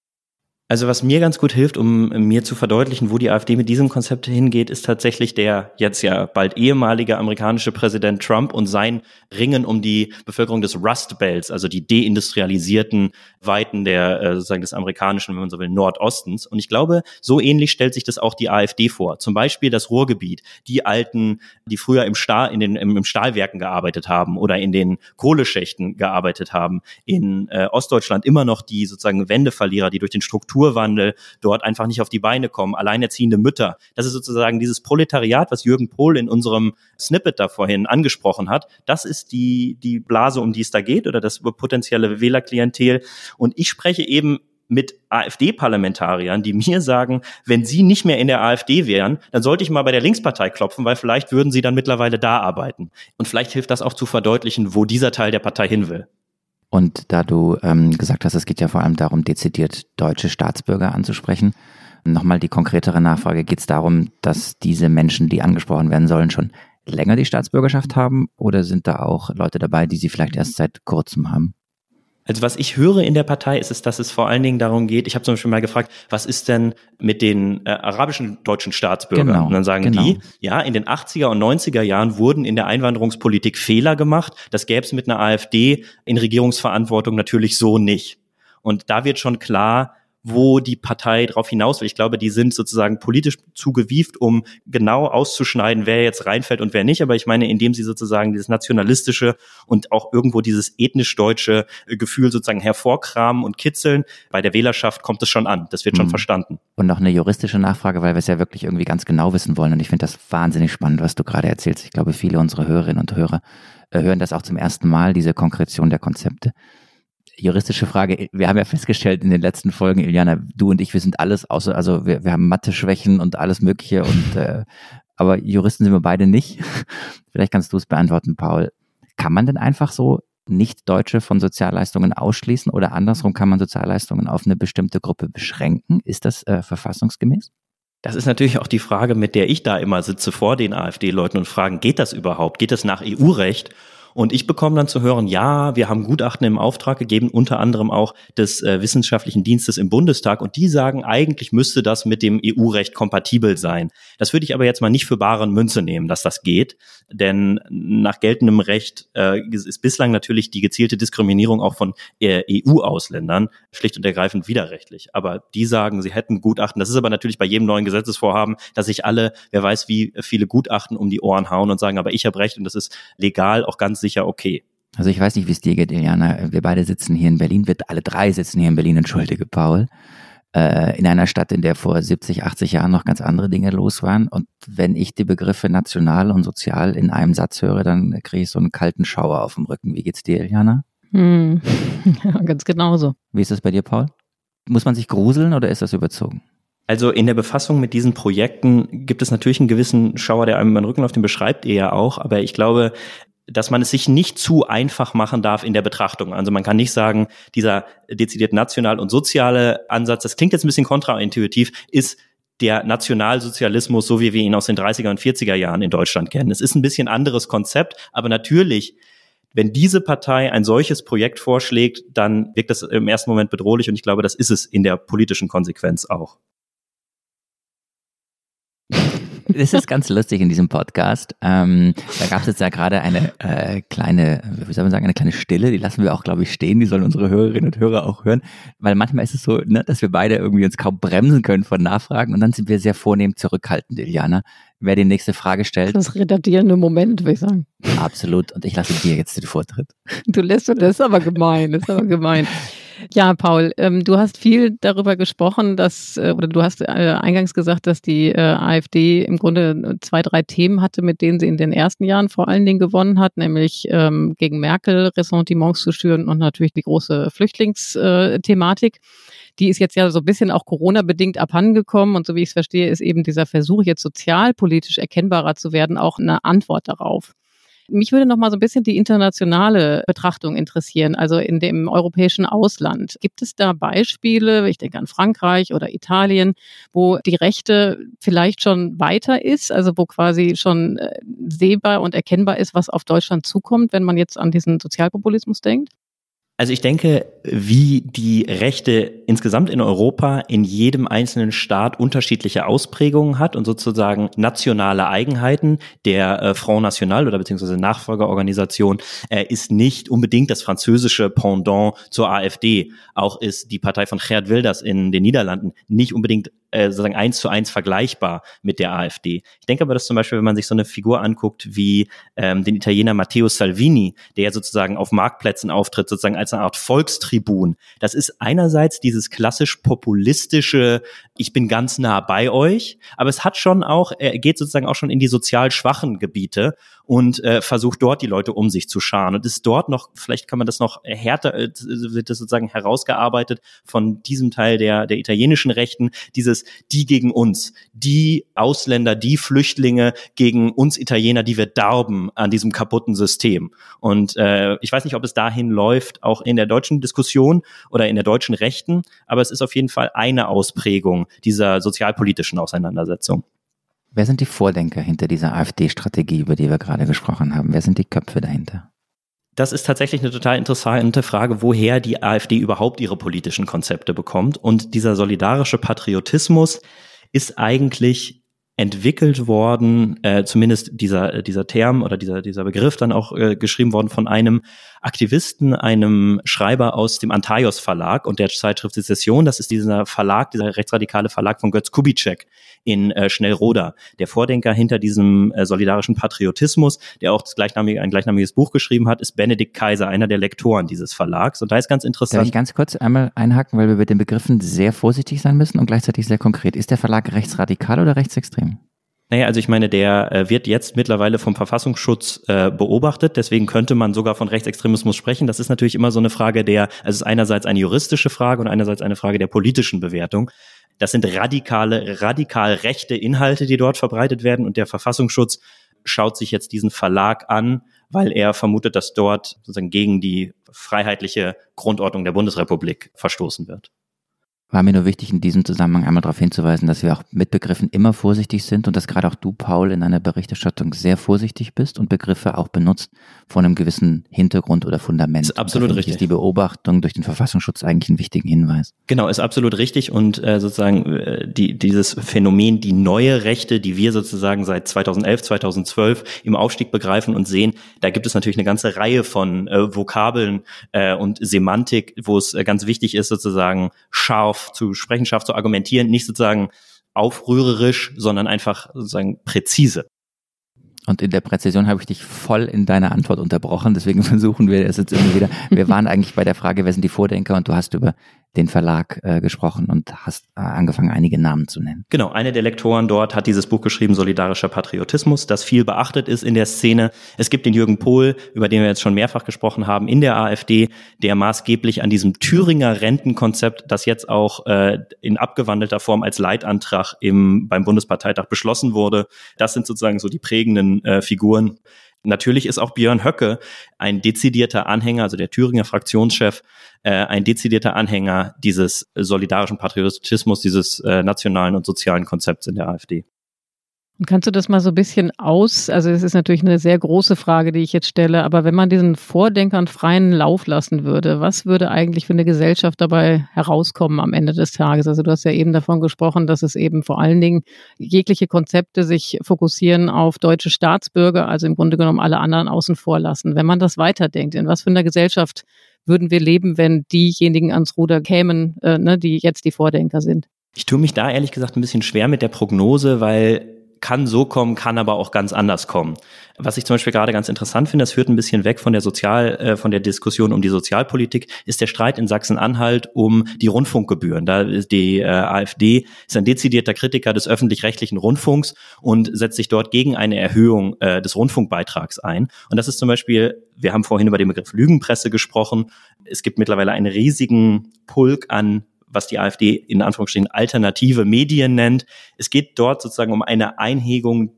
Also was mir ganz gut hilft, um mir zu verdeutlichen, wo die AfD mit diesem Konzept hingeht, ist tatsächlich der jetzt ja bald ehemalige amerikanische Präsident Trump und sein Ringen um die Bevölkerung des Rust Belts, also die deindustrialisierten Weiten der äh, sozusagen des amerikanischen, wenn man so will, Nordostens. Und ich glaube, so ähnlich stellt sich das auch die AfD vor. Zum Beispiel das Ruhrgebiet, die Alten, die früher im Stahl, in den im, Stahlwerken gearbeitet haben oder in den Kohleschächten gearbeitet haben. In äh, Ostdeutschland immer noch die sozusagen Wendeverlierer, die durch den Struktur Strukturwandel dort einfach nicht auf die Beine kommen, alleinerziehende Mütter. Das ist sozusagen dieses Proletariat, was Jürgen Pohl in unserem Snippet da vorhin angesprochen hat. Das ist die, die Blase, um die es da geht oder das potenzielle Wählerklientel. Und ich spreche eben mit AfD-Parlamentariern, die mir sagen, wenn sie nicht mehr in der AfD wären, dann sollte ich mal bei der Linkspartei klopfen, weil vielleicht würden sie dann mittlerweile da arbeiten. Und vielleicht hilft das auch zu verdeutlichen, wo dieser Teil der Partei hin will. Und da du ähm, gesagt hast, es geht ja vor allem darum, dezidiert deutsche Staatsbürger anzusprechen. Nochmal die konkretere Nachfrage, geht es darum, dass diese Menschen, die angesprochen werden sollen, schon länger die Staatsbürgerschaft haben oder sind da auch Leute dabei, die sie vielleicht erst seit kurzem haben? Also was ich höre in der Partei ist es, dass es vor allen Dingen darum geht, ich habe zum Beispiel mal gefragt, was ist denn mit den äh, arabischen deutschen Staatsbürgern? Genau, und dann sagen genau. die, ja, in den 80er und 90er Jahren wurden in der Einwanderungspolitik Fehler gemacht. Das gäbe es mit einer AfD in Regierungsverantwortung natürlich so nicht. Und da wird schon klar, wo die Partei darauf hinaus will. Ich glaube, die sind sozusagen politisch zugewieft, um genau auszuschneiden, wer jetzt reinfällt und wer nicht. Aber ich meine, indem sie sozusagen dieses nationalistische und auch irgendwo dieses ethnisch-deutsche Gefühl sozusagen hervorkramen und kitzeln, bei der Wählerschaft kommt es schon an. Das wird schon mhm. verstanden. Und noch eine juristische Nachfrage, weil wir es ja wirklich irgendwie ganz genau wissen wollen. Und ich finde das wahnsinnig spannend, was du gerade erzählst. Ich glaube, viele unserer Hörerinnen und Hörer äh, hören das auch zum ersten Mal, diese Konkretion der Konzepte juristische Frage. Wir haben ja festgestellt in den letzten Folgen, Iliana, du und ich, wir sind alles außer, also wir, wir haben Mathe-Schwächen und alles Mögliche und <laughs> äh, aber Juristen sind wir beide nicht. <laughs> Vielleicht kannst du es beantworten, Paul. Kann man denn einfach so Nicht-Deutsche von Sozialleistungen ausschließen oder andersrum kann man Sozialleistungen auf eine bestimmte Gruppe beschränken? Ist das äh, verfassungsgemäß? Das ist natürlich auch die Frage, mit der ich da immer sitze vor den AfD-Leuten und fragen, geht das überhaupt? Geht das nach EU-Recht? Und ich bekomme dann zu hören, ja, wir haben Gutachten im Auftrag gegeben, unter anderem auch des äh, Wissenschaftlichen Dienstes im Bundestag. Und die sagen, eigentlich müsste das mit dem EU-Recht kompatibel sein. Das würde ich aber jetzt mal nicht für bare Münze nehmen, dass das geht. Denn nach geltendem Recht äh, ist bislang natürlich die gezielte Diskriminierung auch von äh, EU-Ausländern schlicht und ergreifend widerrechtlich. Aber die sagen, sie hätten Gutachten. Das ist aber natürlich bei jedem neuen Gesetzesvorhaben, dass sich alle, wer weiß wie viele Gutachten um die Ohren hauen und sagen, aber ich habe Recht und das ist legal auch ganz sicher okay. Also ich weiß nicht, wie es dir geht, Iliana. Wir beide sitzen hier in Berlin, wir alle drei sitzen hier in Berlin, entschuldige Paul, äh, in einer Stadt, in der vor 70, 80 Jahren noch ganz andere Dinge los waren. Und wenn ich die Begriffe national und sozial in einem Satz höre, dann kriege ich so einen kalten Schauer auf dem Rücken. Wie geht's dir, Iliana? Hm. <laughs> Ja, ganz genauso. Wie ist das bei dir, Paul? Muss man sich gruseln oder ist das überzogen? Also in der Befassung mit diesen Projekten gibt es natürlich einen gewissen Schauer, der einem den Rücken auf den beschreibt, ihr ja auch. Aber ich glaube, dass man es sich nicht zu einfach machen darf in der Betrachtung. Also man kann nicht sagen, dieser dezidiert national und soziale Ansatz, das klingt jetzt ein bisschen kontraintuitiv, ist der Nationalsozialismus, so wie wir ihn aus den 30er und 40er Jahren in Deutschland kennen. Es ist ein bisschen anderes Konzept, aber natürlich, wenn diese Partei ein solches Projekt vorschlägt, dann wirkt das im ersten Moment bedrohlich und ich glaube, das ist es in der politischen Konsequenz auch. Das ist ganz lustig in diesem Podcast. Ähm, da gab es jetzt ja gerade eine äh, kleine, wie soll man sagen, eine kleine Stille. Die lassen wir auch, glaube ich, stehen. Die sollen unsere Hörerinnen und Hörer auch hören. Weil manchmal ist es so, ne, dass wir beide irgendwie uns kaum bremsen können von Nachfragen und dann sind wir sehr vornehm zurückhaltend, Iliana. Wer die nächste Frage stellt. Das retardierende Moment, würde ich sagen. Absolut. Und ich lasse dir jetzt den Vortritt. Du lässt, das ist aber gemein, das ist aber gemein. Ja, Paul, ähm, du hast viel darüber gesprochen, dass, äh, oder du hast äh, eingangs gesagt, dass die äh, AfD im Grunde zwei, drei Themen hatte, mit denen sie in den ersten Jahren vor allen Dingen gewonnen hat, nämlich ähm, gegen Merkel Ressentiments zu schüren und natürlich die große Flüchtlingsthematik. Die ist jetzt ja so ein bisschen auch Corona-bedingt abhandengekommen und so wie ich es verstehe, ist eben dieser Versuch, jetzt sozialpolitisch erkennbarer zu werden, auch eine Antwort darauf. Mich würde noch mal so ein bisschen die internationale Betrachtung interessieren, also in dem europäischen Ausland. Gibt es da Beispiele, ich denke an Frankreich oder Italien, wo die Rechte vielleicht schon weiter ist, also wo quasi schon äh, sehbar und erkennbar ist, was auf Deutschland zukommt, wenn man jetzt an diesen Sozialpopulismus denkt? Also ich denke, wie die Rechte insgesamt in Europa in jedem einzelnen Staat unterschiedliche Ausprägungen hat und sozusagen nationale Eigenheiten. Der äh, Front National oder beziehungsweise Nachfolgerorganisation äh, ist nicht unbedingt das französische Pendant zur AfD. Auch ist die Partei von Geert Wilders in den Niederlanden nicht unbedingt äh, sozusagen eins zu eins vergleichbar mit der AfD. Ich denke aber, dass zum Beispiel, wenn man sich so eine Figur anguckt wie ähm, den Italiener Matteo Salvini, der ja sozusagen auf Marktplätzen auftritt, sozusagen als eine Art Volkstribun, das ist einerseits dieses klassisch populistische, ich bin ganz nah bei euch, aber es hat schon auch, er geht sozusagen auch schon in die sozial schwachen Gebiete und äh, versucht dort die Leute um sich zu scharen und ist dort noch, vielleicht kann man das noch härter, äh, wird das sozusagen herausgearbeitet von diesem Teil der, der italienischen Rechten, dieses die gegen uns, die Ausländer, die Flüchtlinge gegen uns Italiener, die wir darben an diesem kaputten System. Und äh, ich weiß nicht, ob es dahin läuft, auch in der deutschen Diskussion oder in der deutschen Rechten, aber es ist auf jeden Fall eine Ausprägung dieser sozialpolitischen Auseinandersetzung. Wer sind die Vordenker hinter dieser AfD-Strategie, über die wir gerade gesprochen haben? Wer sind die Köpfe dahinter? Das ist tatsächlich eine total interessante Frage, woher die AfD überhaupt ihre politischen Konzepte bekommt. Und dieser solidarische Patriotismus ist eigentlich entwickelt worden, äh, zumindest dieser, dieser Term oder dieser, dieser Begriff dann auch äh, geschrieben worden von einem Aktivisten, einem Schreiber aus dem Antaios Verlag und der Zeitschrift Session. Das ist dieser Verlag, dieser rechtsradikale Verlag von Götz Kubitschek in äh, Schnellroda. Der Vordenker hinter diesem äh, solidarischen Patriotismus, der auch das gleichnamige, ein gleichnamiges Buch geschrieben hat, ist Benedikt Kaiser, einer der Lektoren dieses Verlags. Und da ist ganz interessant. Darf ich ganz kurz einmal einhaken, weil wir mit den Begriffen sehr vorsichtig sein müssen und gleichzeitig sehr konkret. Ist der Verlag rechtsradikal oder rechtsextrem? Naja, also ich meine, der äh, wird jetzt mittlerweile vom Verfassungsschutz äh, beobachtet, deswegen könnte man sogar von Rechtsextremismus sprechen. Das ist natürlich immer so eine Frage der, also es ist einerseits eine juristische Frage und einerseits eine Frage der politischen Bewertung. Das sind radikale, radikal rechte Inhalte, die dort verbreitet werden und der Verfassungsschutz schaut sich jetzt diesen Verlag an, weil er vermutet, dass dort sozusagen gegen die freiheitliche Grundordnung der Bundesrepublik verstoßen wird. War mir nur wichtig, in diesem Zusammenhang einmal darauf hinzuweisen, dass wir auch mit Begriffen immer vorsichtig sind und dass gerade auch du, Paul, in deiner Berichterstattung sehr vorsichtig bist und Begriffe auch benutzt von einem gewissen Hintergrund oder Fundament. Ist absolut richtig. Ist die Beobachtung durch den Verfassungsschutz eigentlich einen wichtigen Hinweis. Genau, ist absolut richtig und äh, sozusagen äh, die, dieses Phänomen, die neue Rechte, die wir sozusagen seit 2011, 2012 im Aufstieg begreifen und sehen, da gibt es natürlich eine ganze Reihe von äh, Vokabeln äh, und Semantik, wo es äh, ganz wichtig ist, sozusagen scharf scharf zu sprechen, scharf zu argumentieren, nicht sozusagen aufrührerisch, sondern einfach sozusagen präzise. Und in der Präzision habe ich dich voll in deiner Antwort unterbrochen, deswegen <laughs> versuchen wir es jetzt immer wieder. Wir waren eigentlich bei der Frage, wer sind die Vordenker und du hast über den Verlag äh, gesprochen und hast äh, angefangen, einige Namen zu nennen. Genau, eine der Lektoren dort hat dieses Buch geschrieben, Solidarischer Patriotismus, das viel beachtet ist in der Szene. Es gibt den Jürgen Pohl, über den wir jetzt schon mehrfach gesprochen haben, in der AfD, der maßgeblich an diesem Thüringer Rentenkonzept, das jetzt auch äh, in abgewandelter Form als Leitantrag im, beim Bundesparteitag beschlossen wurde, das sind sozusagen so die prägenden äh, Figuren natürlich ist auch Björn Höcke ein dezidierter Anhänger, also der Thüringer Fraktionschef, äh, ein dezidierter Anhänger dieses solidarischen Patriotismus, dieses äh, nationalen und sozialen Konzepts in der AfD. Und kannst du das mal so ein bisschen aus, also es ist natürlich eine sehr große Frage, die ich jetzt stelle, aber wenn man diesen Vordenkern freien Lauf lassen würde, was würde eigentlich für eine Gesellschaft dabei herauskommen am Ende des Tages? Also du hast ja eben davon gesprochen, dass es eben vor allen Dingen jegliche Konzepte sich fokussieren auf deutsche Staatsbürger, also im Grunde genommen alle anderen außen vor lassen. Wenn man das weiterdenkt, in was für einer Gesellschaft würden wir leben, wenn diejenigen ans Ruder kämen, äh, ne, die jetzt die Vordenker sind? Ich tue mich da ehrlich gesagt ein bisschen schwer mit der Prognose, weil kann so kommen, kann aber auch ganz anders kommen. Was ich zum Beispiel gerade ganz interessant finde, das führt ein bisschen weg von der Sozial, äh, von der Diskussion um die Sozialpolitik, ist der Streit in Sachsen-Anhalt um die Rundfunkgebühren. Da ist die äh, AfD ist ein dezidierter Kritiker des öffentlich-rechtlichen Rundfunks und setzt sich dort gegen eine Erhöhung äh, des Rundfunkbeitrags ein. Und das ist zum Beispiel, wir haben vorhin über den Begriff Lügenpresse gesprochen. Es gibt mittlerweile einen riesigen Pulk an was die AfD in Anführungsstrichen alternative Medien nennt. Es geht dort sozusagen um eine Einhegung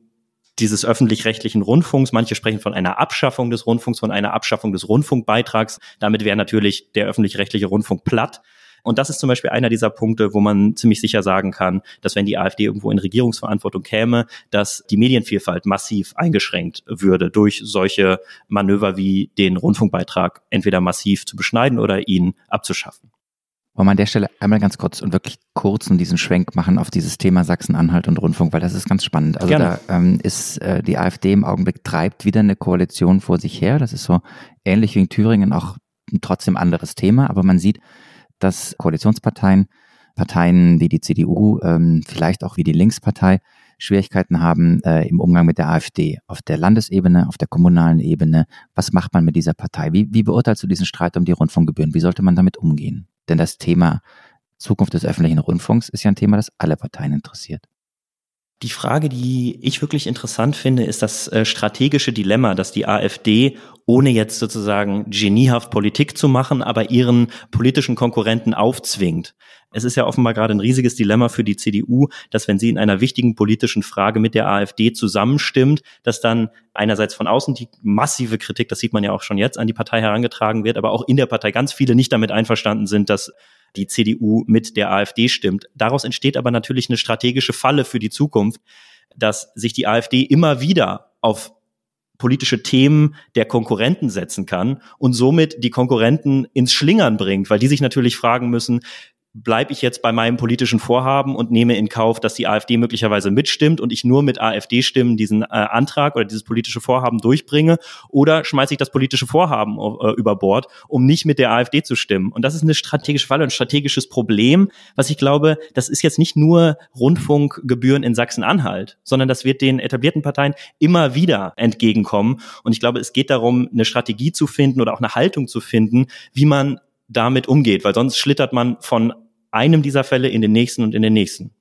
dieses öffentlich-rechtlichen Rundfunks. Manche sprechen von einer Abschaffung des Rundfunks, von einer Abschaffung des Rundfunkbeitrags. Damit wäre natürlich der öffentlich-rechtliche Rundfunk platt. Und das ist zum Beispiel einer dieser Punkte, wo man ziemlich sicher sagen kann, dass wenn die AfD irgendwo in Regierungsverantwortung käme, dass die Medienvielfalt massiv eingeschränkt würde durch solche Manöver wie den Rundfunkbeitrag entweder massiv zu beschneiden oder ihn abzuschaffen. Wollen wir an der Stelle einmal ganz kurz und wirklich kurz und diesen Schwenk machen auf dieses Thema Sachsen-Anhalt und Rundfunk, weil das ist ganz spannend. Also Gerne. da ähm, ist äh, die AfD im Augenblick treibt wieder eine Koalition vor sich her. Das ist so ähnlich wie in Thüringen auch trotzdem anderes Thema, aber man sieht, dass Koalitionsparteien, Parteien wie die CDU, ähm, vielleicht auch wie die Linkspartei, Schwierigkeiten haben äh, im Umgang mit der AfD auf der Landesebene, auf der kommunalen Ebene. Was macht man mit dieser Partei? Wie, wie beurteilst du diesen Streit um die Rundfunkgebühren? Wie sollte man damit umgehen? Denn das Thema Zukunft des öffentlichen Rundfunks ist ja ein Thema, das alle Parteien interessiert. Die Frage, die ich wirklich interessant finde, ist das äh, strategische Dilemma, dass die AfD, ohne jetzt sozusagen geniehaft Politik zu machen, aber ihren politischen Konkurrenten aufzwingt. Es ist ja offenbar gerade ein riesiges Dilemma für die CDU, dass wenn sie in einer wichtigen politischen Frage mit der AfD zusammenstimmt, dass dann einerseits von außen die massive Kritik, das sieht man ja auch schon jetzt, an die Partei herangetragen wird, aber auch in der Partei ganz viele nicht damit einverstanden sind, dass die CDU mit der AfD stimmt. Daraus entsteht aber natürlich eine strategische Falle für die Zukunft, dass sich die AfD immer wieder auf politische Themen der Konkurrenten setzen kann und somit die Konkurrenten ins Schlingern bringt, weil die sich natürlich fragen müssen, bleibe ich jetzt bei meinem politischen Vorhaben und nehme in Kauf, dass die AfD möglicherweise mitstimmt und ich nur mit AfD-Stimmen diesen äh, Antrag oder dieses politische Vorhaben durchbringe oder schmeiße ich das politische Vorhaben äh, über Bord, um nicht mit der AfD zu stimmen. Und das ist eine strategische Falle, ein strategisches Problem, was ich glaube, das ist jetzt nicht nur Rundfunkgebühren in Sachsen-Anhalt, sondern das wird den etablierten Parteien immer wieder entgegenkommen. Und ich glaube, es geht darum, eine Strategie zu finden oder auch eine Haltung zu finden, wie man damit umgeht, weil sonst schlittert man von einem dieser Fälle in den nächsten und in den nächsten.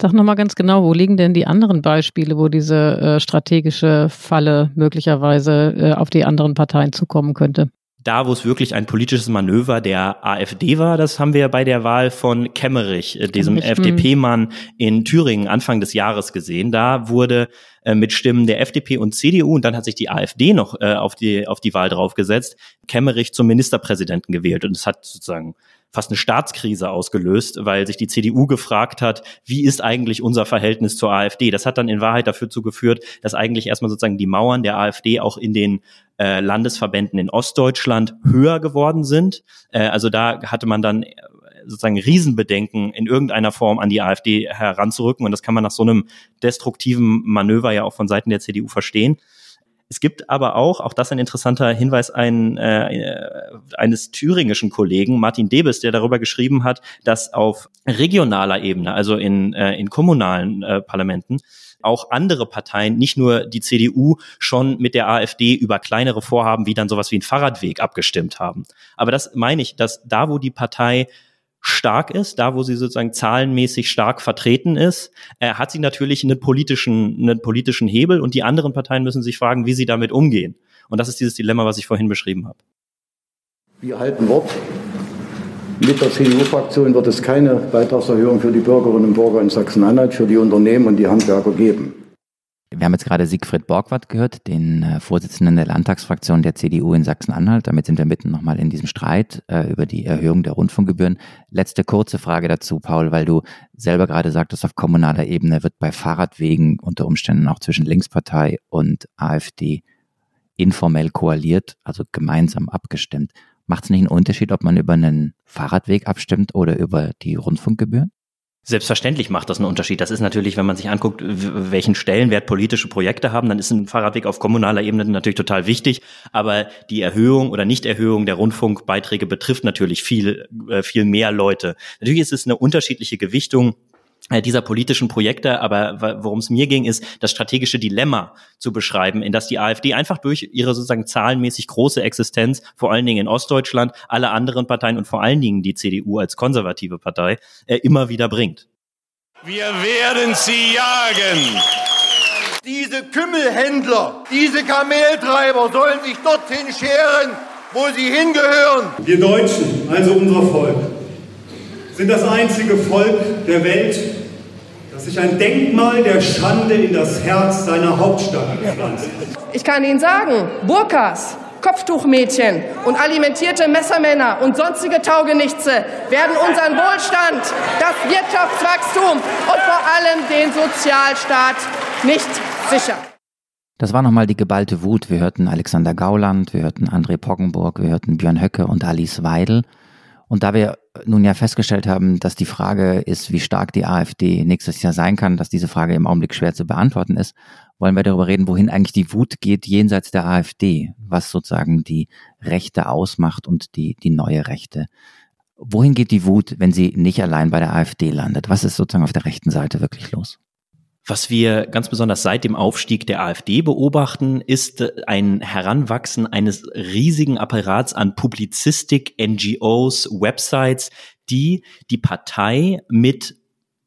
Sag nochmal ganz genau, wo liegen denn die anderen Beispiele, wo diese äh, strategische Falle möglicherweise äh, auf die anderen Parteien zukommen könnte? Da, wo es wirklich ein politisches Manöver der AfD war, das haben wir bei der Wahl von Kemmerich, äh, diesem hm. FDP-Mann in Thüringen Anfang des Jahres gesehen. Da wurde äh, mit Stimmen der FDP und CDU und dann hat sich die AfD noch äh, auf die auf die Wahl draufgesetzt, Kemmerich zum Ministerpräsidenten gewählt und es hat sozusagen fast eine Staatskrise ausgelöst, weil sich die CDU gefragt hat, wie ist eigentlich unser Verhältnis zur AfD? Das hat dann in Wahrheit dafür zugeführt, dass eigentlich erstmal sozusagen die Mauern der AfD auch in den äh, Landesverbänden in Ostdeutschland höher geworden sind. Äh, also da hatte man dann äh, sozusagen Riesenbedenken in irgendeiner Form an die AfD heranzurücken. Und das kann man nach so einem destruktiven Manöver ja auch von Seiten der CDU verstehen. Es gibt aber auch, auch das ein interessanter Hinweis ein, äh, eines thüringischen Kollegen, Martin Debes, der darüber geschrieben hat, dass auf regionaler Ebene, also in, äh, in kommunalen äh, Parlamenten, auch andere Parteien, nicht nur die CDU, schon mit der AfD über kleinere Vorhaben wie dann sowas wie ein Fahrradweg abgestimmt haben. Aber das meine ich, dass da, wo die Partei stark ist, da wo sie sozusagen zahlenmäßig stark vertreten ist, äh, hat sie natürlich einen politischen, einen politischen Hebel und die anderen Parteien müssen sich fragen, wie sie damit umgehen. Und das ist dieses Dilemma, was ich vorhin beschrieben habe. Wir halten Wort. Mit der CDU-Fraktion wird es keine Beitragserhöhung für die Bürgerinnen und Bürger in Sachsen-Anhalt, für die Unternehmen und die Handwerker geben. Wir haben jetzt gerade Siegfried Borgward gehört, den äh, Vorsitzenden der Landtagsfraktion der CDU in Sachsen-Anhalt. Damit sind wir mitten nochmal in diesem Streit äh, über die Erhöhung der Rundfunkgebühren. Letzte kurze Frage dazu, Paul, weil du selber gerade sagtest, auf kommunaler Ebene wird bei Fahrradwegen unter Umständen auch zwischen Linkspartei und AfD informell koaliert, also gemeinsam abgestimmt. Macht es nicht einen Unterschied, ob man über einen Fahrradweg abstimmt oder über die Rundfunkgebühren? Selbstverständlich macht das einen Unterschied. Das ist natürlich, wenn man sich anguckt, welchen Stellenwert politische Projekte haben, dann ist ein Fahrradweg auf kommunaler Ebene natürlich total wichtig. Aber die Erhöhung oder Nichterhöhung der Rundfunkbeiträge betrifft natürlich viel, äh, viel mehr Leute. Natürlich ist es eine unterschiedliche Gewichtung dieser politischen Projekte, aber worum es mir ging, ist das strategische Dilemma zu beschreiben, in das die AfD einfach durch ihre sozusagen zahlenmäßig große Existenz, vor allen Dingen in Ostdeutschland, alle anderen Parteien und vor allen Dingen die CDU als konservative Partei äh, immer wieder bringt. Wir werden sie jagen. Diese Kümmelhändler, diese Kameltreiber sollen sich dorthin scheren, wo sie hingehören. Wir Deutschen, also unser Volk, sind das einzige Volk der Welt, das sich ein Denkmal der Schande in das Herz seiner Hauptstadt pflanzt. Ich kann Ihnen sagen, Burkas, Kopftuchmädchen und alimentierte Messermänner und sonstige Taugenichtse werden unseren Wohlstand, das Wirtschaftswachstum und vor allem den Sozialstaat nicht sichern. Das war nochmal die geballte Wut. Wir hörten Alexander Gauland, wir hörten André Poggenburg, wir hörten Björn Höcke und Alice Weidel. Und da wir nun ja festgestellt haben, dass die Frage ist, wie stark die AfD nächstes Jahr sein kann, dass diese Frage im Augenblick schwer zu beantworten ist, wollen wir darüber reden, wohin eigentlich die Wut geht jenseits der AfD, was sozusagen die Rechte ausmacht und die, die neue Rechte. Wohin geht die Wut, wenn sie nicht allein bei der AfD landet? Was ist sozusagen auf der rechten Seite wirklich los? Was wir ganz besonders seit dem Aufstieg der AfD beobachten, ist ein Heranwachsen eines riesigen Apparats an Publizistik, NGOs, Websites, die die Partei mit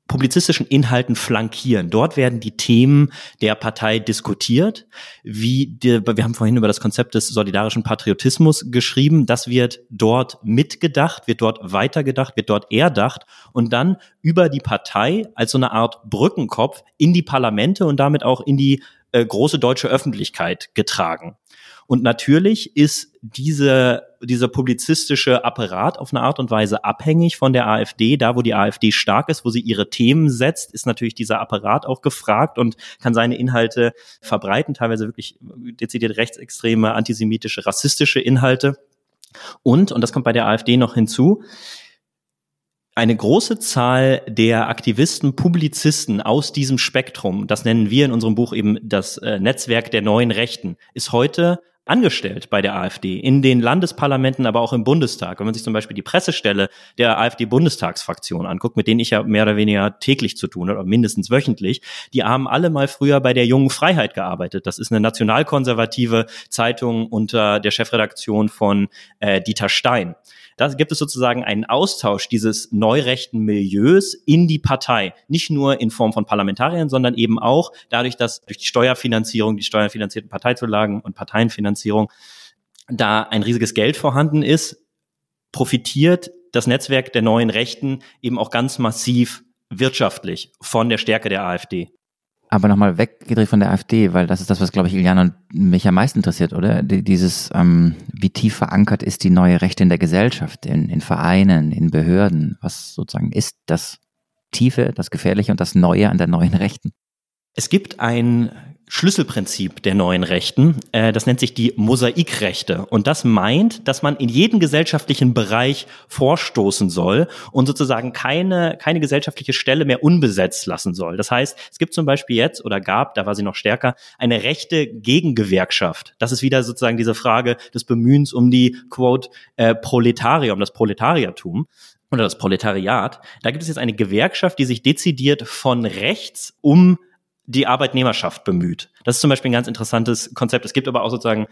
publizistischen Inhalten flankieren. Dort werden die Themen der Partei diskutiert. Wie die, wir haben vorhin über das Konzept des solidarischen Patriotismus geschrieben. Das wird dort mitgedacht, wird dort weitergedacht, wird dort erdacht und dann über die Partei als so eine Art Brückenkopf in die Parlamente und damit auch in die äh, große deutsche Öffentlichkeit getragen. Und natürlich ist diese, dieser publizistische Apparat auf eine Art und Weise abhängig von der AfD. Da, wo die AfD stark ist, wo sie ihre Themen setzt, ist natürlich dieser Apparat auch gefragt und kann seine Inhalte verbreiten, teilweise wirklich dezidiert rechtsextreme, antisemitische, rassistische Inhalte. Und, und das kommt bei der AfD noch hinzu, eine große Zahl der Aktivisten, Publizisten aus diesem Spektrum, das nennen wir in unserem Buch eben das äh, Netzwerk der neuen Rechten, ist heute angestellt bei der AfD, in den Landesparlamenten, aber auch im Bundestag. Wenn man sich zum Beispiel die Pressestelle der AfD-Bundestagsfraktion anguckt, mit denen ich ja mehr oder weniger täglich zu tun habe, oder mindestens wöchentlich, die haben alle mal früher bei der Jungen Freiheit gearbeitet. Das ist eine nationalkonservative Zeitung unter der Chefredaktion von äh, Dieter Stein. Da gibt es sozusagen einen Austausch dieses neurechten Milieus in die Partei. Nicht nur in Form von Parlamentariern, sondern eben auch dadurch, dass durch die Steuerfinanzierung, die steuerfinanzierten Parteizulagen und Parteienfinanzierung da ein riesiges Geld vorhanden ist, profitiert das Netzwerk der neuen Rechten eben auch ganz massiv wirtschaftlich von der Stärke der AfD. Aber nochmal weggedreht von der AfD, weil das ist das, was, glaube ich, Iliana und mich am meisten interessiert, oder? Dieses, ähm, wie tief verankert ist die neue Rechte in der Gesellschaft, in, in Vereinen, in Behörden? Was sozusagen ist das Tiefe, das Gefährliche und das Neue an der neuen Rechten? Es gibt ein Schlüsselprinzip der neuen Rechten. Äh, das nennt sich die Mosaikrechte. Und das meint, dass man in jeden gesellschaftlichen Bereich vorstoßen soll und sozusagen keine, keine gesellschaftliche Stelle mehr unbesetzt lassen soll. Das heißt, es gibt zum Beispiel jetzt oder gab, da war sie noch stärker, eine rechte Gegengewerkschaft. Das ist wieder sozusagen diese Frage des Bemühens um die, quote, äh, Proletarier, um das Proletariertum oder das Proletariat. Da gibt es jetzt eine Gewerkschaft, die sich dezidiert von rechts um die Arbeitnehmerschaft bemüht. Das ist zum Beispiel ein ganz interessantes Konzept. Es gibt aber auch sozusagen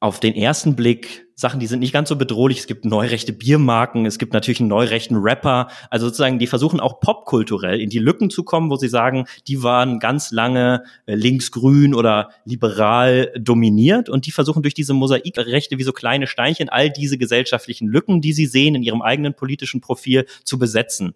auf den ersten Blick Sachen, die sind nicht ganz so bedrohlich. Es gibt neurechte Biermarken, es gibt natürlich einen neurechten Rapper. Also sozusagen, die versuchen auch popkulturell in die Lücken zu kommen, wo sie sagen, die waren ganz lange äh, linksgrün oder liberal dominiert und die versuchen durch diese Mosaikrechte wie so kleine Steinchen all diese gesellschaftlichen Lücken, die sie sehen in ihrem eigenen politischen Profil, zu besetzen.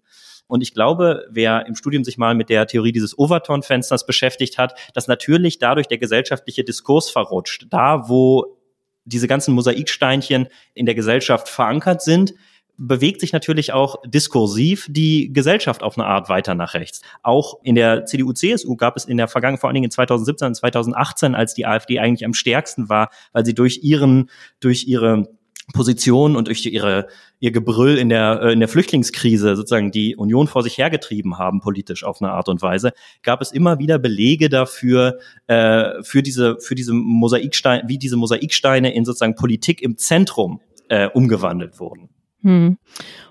Und ich glaube, wer im Studium sich mal mit der Theorie dieses Overton-Fensters beschäftigt hat, dass natürlich dadurch der gesellschaftliche Diskurs verrutscht. Da, wo diese ganzen Mosaiksteinchen in der Gesellschaft verankert sind, bewegt sich natürlich auch diskursiv die Gesellschaft auf eine Art weiter nach rechts. Auch in der CDU-CSU gab es in der Vergangenheit, vor allen Dingen in 2017 und 2018, als die AfD eigentlich am stärksten war, weil sie durch ihren, durch ihre Position und durch ihre, ihr Gebrüll in der, äh, in der Flüchtlingskrise sozusagen die Union vor sich hergetrieben haben, politisch auf eine Art und Weise, gab es immer wieder Belege dafür, äh, für diese, für diese Mosaiksteine, wie diese Mosaiksteine in sozusagen Politik im Zentrum äh, umgewandelt wurden. Hm.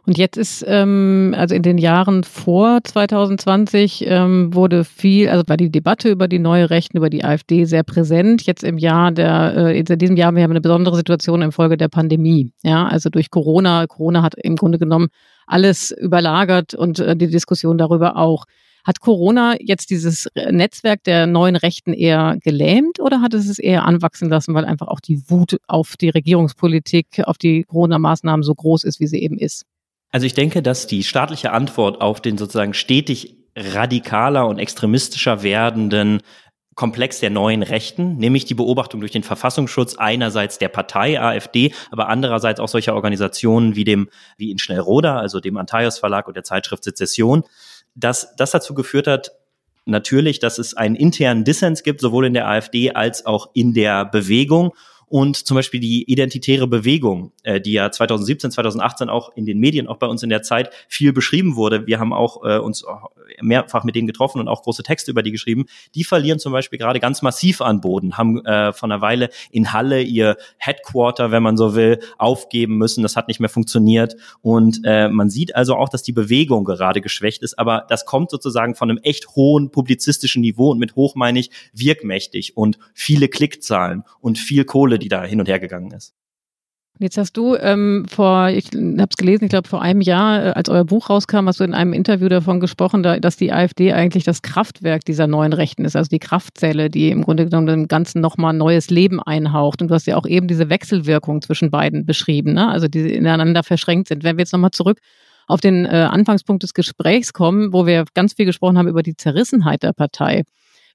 Und jetzt ist, ähm, also in den Jahren vor 2020 ähm, wurde viel, also war die Debatte über die neue Rechten, über die AfD sehr präsent. Jetzt im Jahr der, äh, in diesem Jahr, wir haben eine besondere Situation infolge der Pandemie. Ja, also durch Corona. Corona hat im Grunde genommen alles überlagert und äh, die Diskussion darüber auch. Hat Corona jetzt dieses Netzwerk der neuen Rechten eher gelähmt oder hat es es eher anwachsen lassen, weil einfach auch die Wut auf die Regierungspolitik, auf die Corona-Maßnahmen so groß ist, wie sie eben ist? Also ich denke, dass die staatliche Antwort auf den sozusagen stetig radikaler und extremistischer werdenden Komplex der neuen Rechten, nämlich die Beobachtung durch den Verfassungsschutz einerseits der Partei AfD, aber andererseits auch solcher Organisationen wie dem, wie in Schnellroda, also dem Antaios Verlag und der Zeitschrift Sezession, dass das dazu geführt hat, natürlich, dass es einen internen Dissens gibt, sowohl in der AfD als auch in der Bewegung und zum Beispiel die identitäre Bewegung, äh, die ja 2017, 2018 auch in den Medien, auch bei uns in der Zeit viel beschrieben wurde. Wir haben auch äh, uns mehrfach mit denen getroffen und auch große Texte über die geschrieben. Die verlieren zum Beispiel gerade ganz massiv an Boden, haben äh, von einer Weile in Halle ihr Headquarter, wenn man so will, aufgeben müssen. Das hat nicht mehr funktioniert. Und äh, man sieht also auch, dass die Bewegung gerade geschwächt ist. Aber das kommt sozusagen von einem echt hohen publizistischen Niveau und mit hoch meine ich wirkmächtig und viele Klickzahlen und viel Kohle, die da hin und her gegangen ist. Jetzt hast du ähm, vor, ich habe es gelesen, ich glaube vor einem Jahr, äh, als euer Buch rauskam, hast du in einem Interview davon gesprochen, da, dass die AfD eigentlich das Kraftwerk dieser neuen Rechten ist, also die Kraftzelle, die im Grunde genommen dem Ganzen nochmal neues Leben einhaucht. Und du hast ja auch eben diese Wechselwirkung zwischen beiden beschrieben, ne? also die ineinander verschränkt sind. Wenn wir jetzt nochmal zurück auf den äh, Anfangspunkt des Gesprächs kommen, wo wir ganz viel gesprochen haben über die Zerrissenheit der Partei.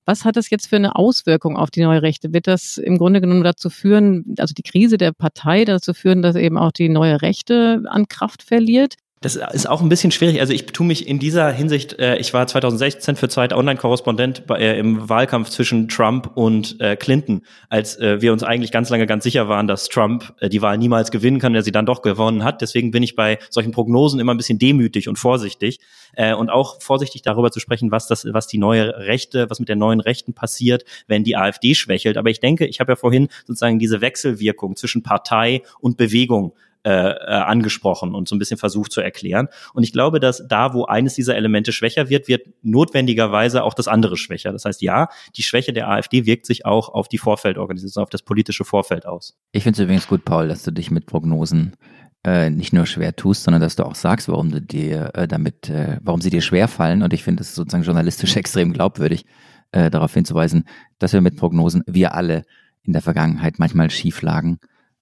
Was hat das jetzt für eine Auswirkung auf die neue Rechte? Wird das im Grunde genommen dazu führen, also die Krise der Partei dazu führen, dass eben auch die neue Rechte an Kraft verliert? Das ist auch ein bisschen schwierig. Also ich tue mich in dieser Hinsicht, äh, ich war 2016 für Zeit Online-Korrespondent äh, im Wahlkampf zwischen Trump und äh, Clinton, als äh, wir uns eigentlich ganz lange ganz sicher waren, dass Trump äh, die Wahl niemals gewinnen kann, der sie dann doch gewonnen hat. Deswegen bin ich bei solchen Prognosen immer ein bisschen demütig und vorsichtig äh, und auch vorsichtig darüber zu sprechen, was das, was die neue Rechte, was mit der neuen Rechten passiert, wenn die AfD schwächelt. Aber ich denke, ich habe ja vorhin sozusagen diese Wechselwirkung zwischen Partei und Bewegung äh, äh, angesprochen und so ein bisschen versucht zu erklären. Und ich glaube, dass da, wo eines dieser Elemente schwächer wird, wird notwendigerweise auch das andere schwächer. Das heißt, ja, die Schwäche der AfD wirkt sich auch auf die Vorfeldorganisation, auf das politische Vorfeld aus. Ich finde es übrigens gut, Paul, dass du dich mit Prognosen äh, nicht nur schwer tust, sondern dass du auch sagst, warum du dir äh, damit, warum sie dir schwer fallen. Und ich finde es sozusagen journalistisch <laughs> extrem glaubwürdig, darauf hinzuweisen, dass wir mit Prognosen, wir alle in der Vergangenheit manchmal schief lagen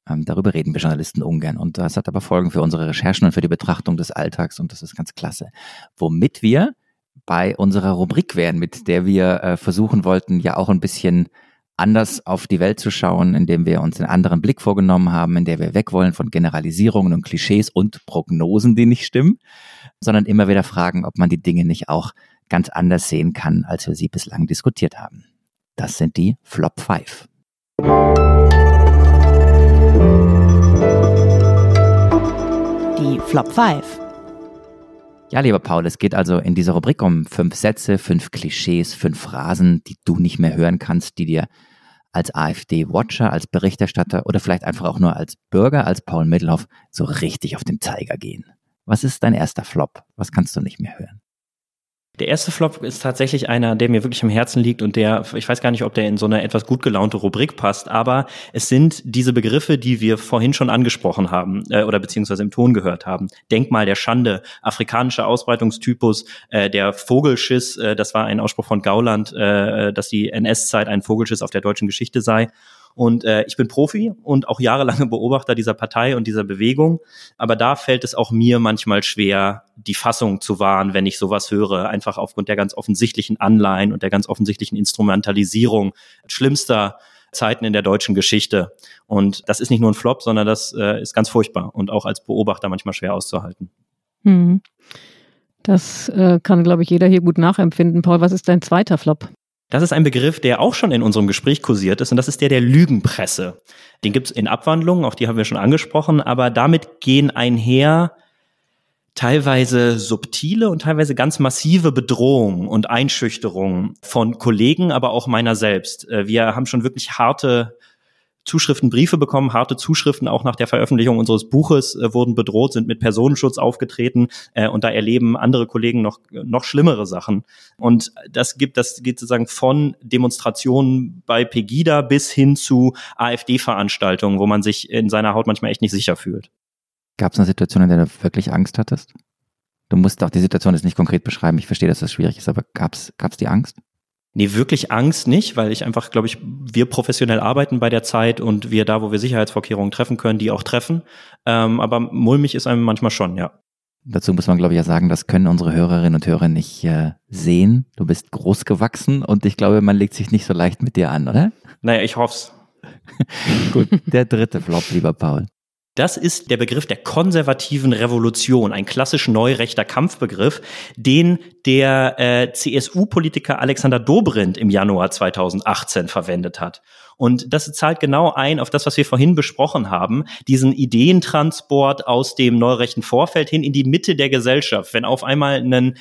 ähm, darüber reden wir Journalisten ungern. Und das hat aber Folgen für unsere Recherchen und für die Betrachtung des Alltags und das ist ganz klasse. Womit wir bei unserer Rubrik wären, mit der wir äh, versuchen wollten, ja auch ein bisschen anders auf die Welt zu schauen, indem wir uns einen anderen Blick vorgenommen haben, in der wir weg wollen von Generalisierungen und Klischees und Prognosen, die nicht stimmen, sondern immer wieder fragen, ob man die Dinge nicht auch ganz anders sehen kann, als wir sie bislang diskutiert haben. Das sind die Flop 5. Die Flop 5. Ja, lieber Paul, es geht also in dieser Rubrik um fünf Sätze, fünf Klischees, fünf Phrasen, die du nicht mehr hören kannst, die dir als AfD-Watcher, als Berichterstatter oder vielleicht einfach auch nur als Bürger, als Paul Middelhoff so richtig auf den Zeiger gehen. Was ist dein erster Flop? Was kannst du nicht mehr hören? Der erste Flop ist tatsächlich einer, der mir wirklich am Herzen liegt und der, ich weiß gar nicht, ob der in so eine etwas gut gelaunte Rubrik passt, aber es sind diese Begriffe, die wir vorhin schon angesprochen haben äh, oder beziehungsweise im Ton gehört haben. Denkmal der Schande, afrikanischer Ausbreitungstypus, äh, der Vogelschiss, äh, das war ein Ausspruch von Gauland, äh, dass die NS-Zeit ein Vogelschiss auf der deutschen Geschichte sei. Und äh, ich bin Profi und auch jahrelange Beobachter dieser Partei und dieser Bewegung. Aber da fällt es auch mir manchmal schwer, die Fassung zu wahren, wenn ich sowas höre, einfach aufgrund der ganz offensichtlichen Anleihen und der ganz offensichtlichen Instrumentalisierung schlimmster Zeiten in der deutschen Geschichte. Und das ist nicht nur ein Flop, sondern das äh, ist ganz furchtbar und auch als Beobachter manchmal schwer auszuhalten. Hm. Das äh, kann, glaube ich, jeder hier gut nachempfinden. Paul, was ist dein zweiter Flop? Das ist ein Begriff, der auch schon in unserem Gespräch kursiert ist, und das ist der der Lügenpresse. Den gibt es in Abwandlungen, auch die haben wir schon angesprochen, aber damit gehen einher teilweise subtile und teilweise ganz massive Bedrohungen und Einschüchterungen von Kollegen, aber auch meiner selbst. Äh, wir haben schon wirklich harte Zuschriften, Briefe bekommen, harte Zuschriften auch nach der Veröffentlichung unseres Buches äh, wurden bedroht, sind mit Personenschutz aufgetreten äh, und da erleben andere Kollegen noch noch schlimmere Sachen. Und das gibt das geht sozusagen von Demonstrationen bei Pegida bis hin zu AfD-Veranstaltungen, wo man sich in seiner Haut manchmal echt nicht sicher fühlt. Gab es eine Situation, in der du wirklich Angst hattest? Du musst auch die Situation jetzt nicht konkret beschreiben. Ich verstehe, dass das schwierig ist, aber gab es die Angst? Nee, wirklich Angst nicht, weil ich einfach, glaube ich, wir professionell arbeiten bei der Zeit und wir da, wo wir Sicherheitsvorkehrungen treffen können, die auch treffen. Ähm, aber mulmig ist einem manchmal schon, ja. Dazu muss man, glaube ich, ja sagen, das können unsere Hörerinnen und Hörer nicht äh, sehen. Du bist groß gewachsen und ich glaube, man legt sich nicht so leicht mit dir an, oder? Naja, ich hoff's. <laughs> Gut, der dritte Flop, lieber Paul. Das ist der Begriff der konservativen Revolution, ein klassisch neurechter Kampfbegriff, den der äh, CSU-Politiker Alexander Dobrindt im Januar 2018 verwendet hat. Und das zahlt genau ein auf das, was wir vorhin besprochen haben, diesen Ideentransport aus dem neurechten Vorfeld hin in die Mitte der Gesellschaft. Wenn auf einmal ein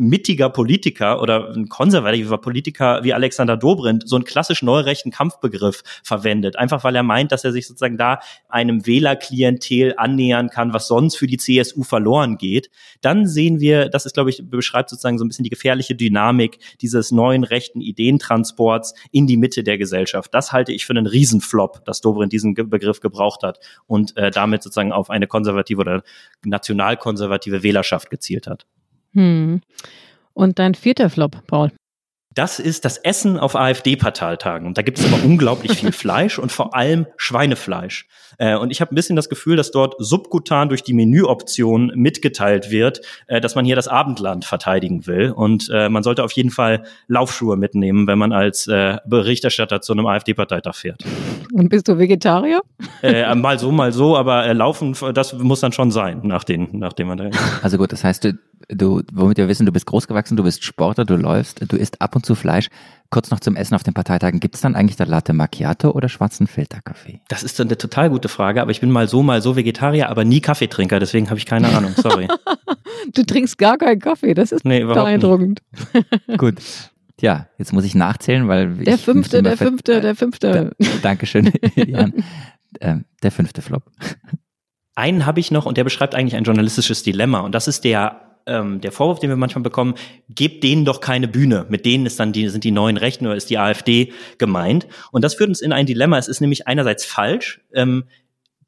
mittiger Politiker oder ein konservativer Politiker wie Alexander Dobrindt so einen klassisch neurechten Kampfbegriff verwendet, einfach weil er meint, dass er sich sozusagen da einem Wählerklientel annähern kann, was sonst für die CSU verloren geht, dann sehen wir, das ist, glaube ich, beschreibt sozusagen so ein bisschen die gefährliche Dynamik dieses neuen rechten Ideentransports in die Mitte der Gesellschaft. Das halte ich für einen Riesenflop, dass Dobrindt diesen Begriff gebraucht hat und äh, damit sozusagen auf eine konservative oder nationalkonservative Wählerschaft gezielt hat. Hm. Und dein vierter Flop, Paul? Das ist das Essen auf AfD-Parteitagen. Und da gibt es aber unglaublich viel <laughs> Fleisch und vor allem Schweinefleisch. Äh, und ich habe ein bisschen das Gefühl, dass dort subkutan durch die Menüoption mitgeteilt wird, äh, dass man hier das Abendland verteidigen will. Und äh, man sollte auf jeden Fall Laufschuhe mitnehmen, wenn man als äh, Berichterstatter zu einem AfD-Parteitag fährt. Und bist du Vegetarier? Äh, mal so, mal so, aber äh, laufen, das muss dann schon sein, nach den, nachdem man da. Also gut, das heißt, du, du, womit wir wissen, du bist großgewachsen, du bist Sportler, du läufst, du isst ab und zu Fleisch. Kurz noch zum Essen auf den Parteitagen. Gibt es dann eigentlich da Latte Macchiato oder schwarzen Filterkaffee? Das ist eine total gute Frage, aber ich bin mal so, mal so Vegetarier, aber nie Kaffeetrinker, deswegen habe ich keine Ahnung, sorry. <laughs> du trinkst gar keinen Kaffee, das ist nee, beeindruckend. <laughs> Gut. Ja, jetzt muss ich nachzählen, weil. Der fünfte, der fünfte, der fünfte. Da, Dankeschön, <laughs> Jan. Ähm, der fünfte Flop. Einen habe ich noch und der beschreibt eigentlich ein journalistisches Dilemma und das ist der ähm, der Vorwurf, den wir manchmal bekommen, gebt denen doch keine Bühne. Mit denen ist dann die, sind die neuen Rechten oder ist die AfD gemeint. Und das führt uns in ein Dilemma. Es ist nämlich einerseits falsch. Ähm,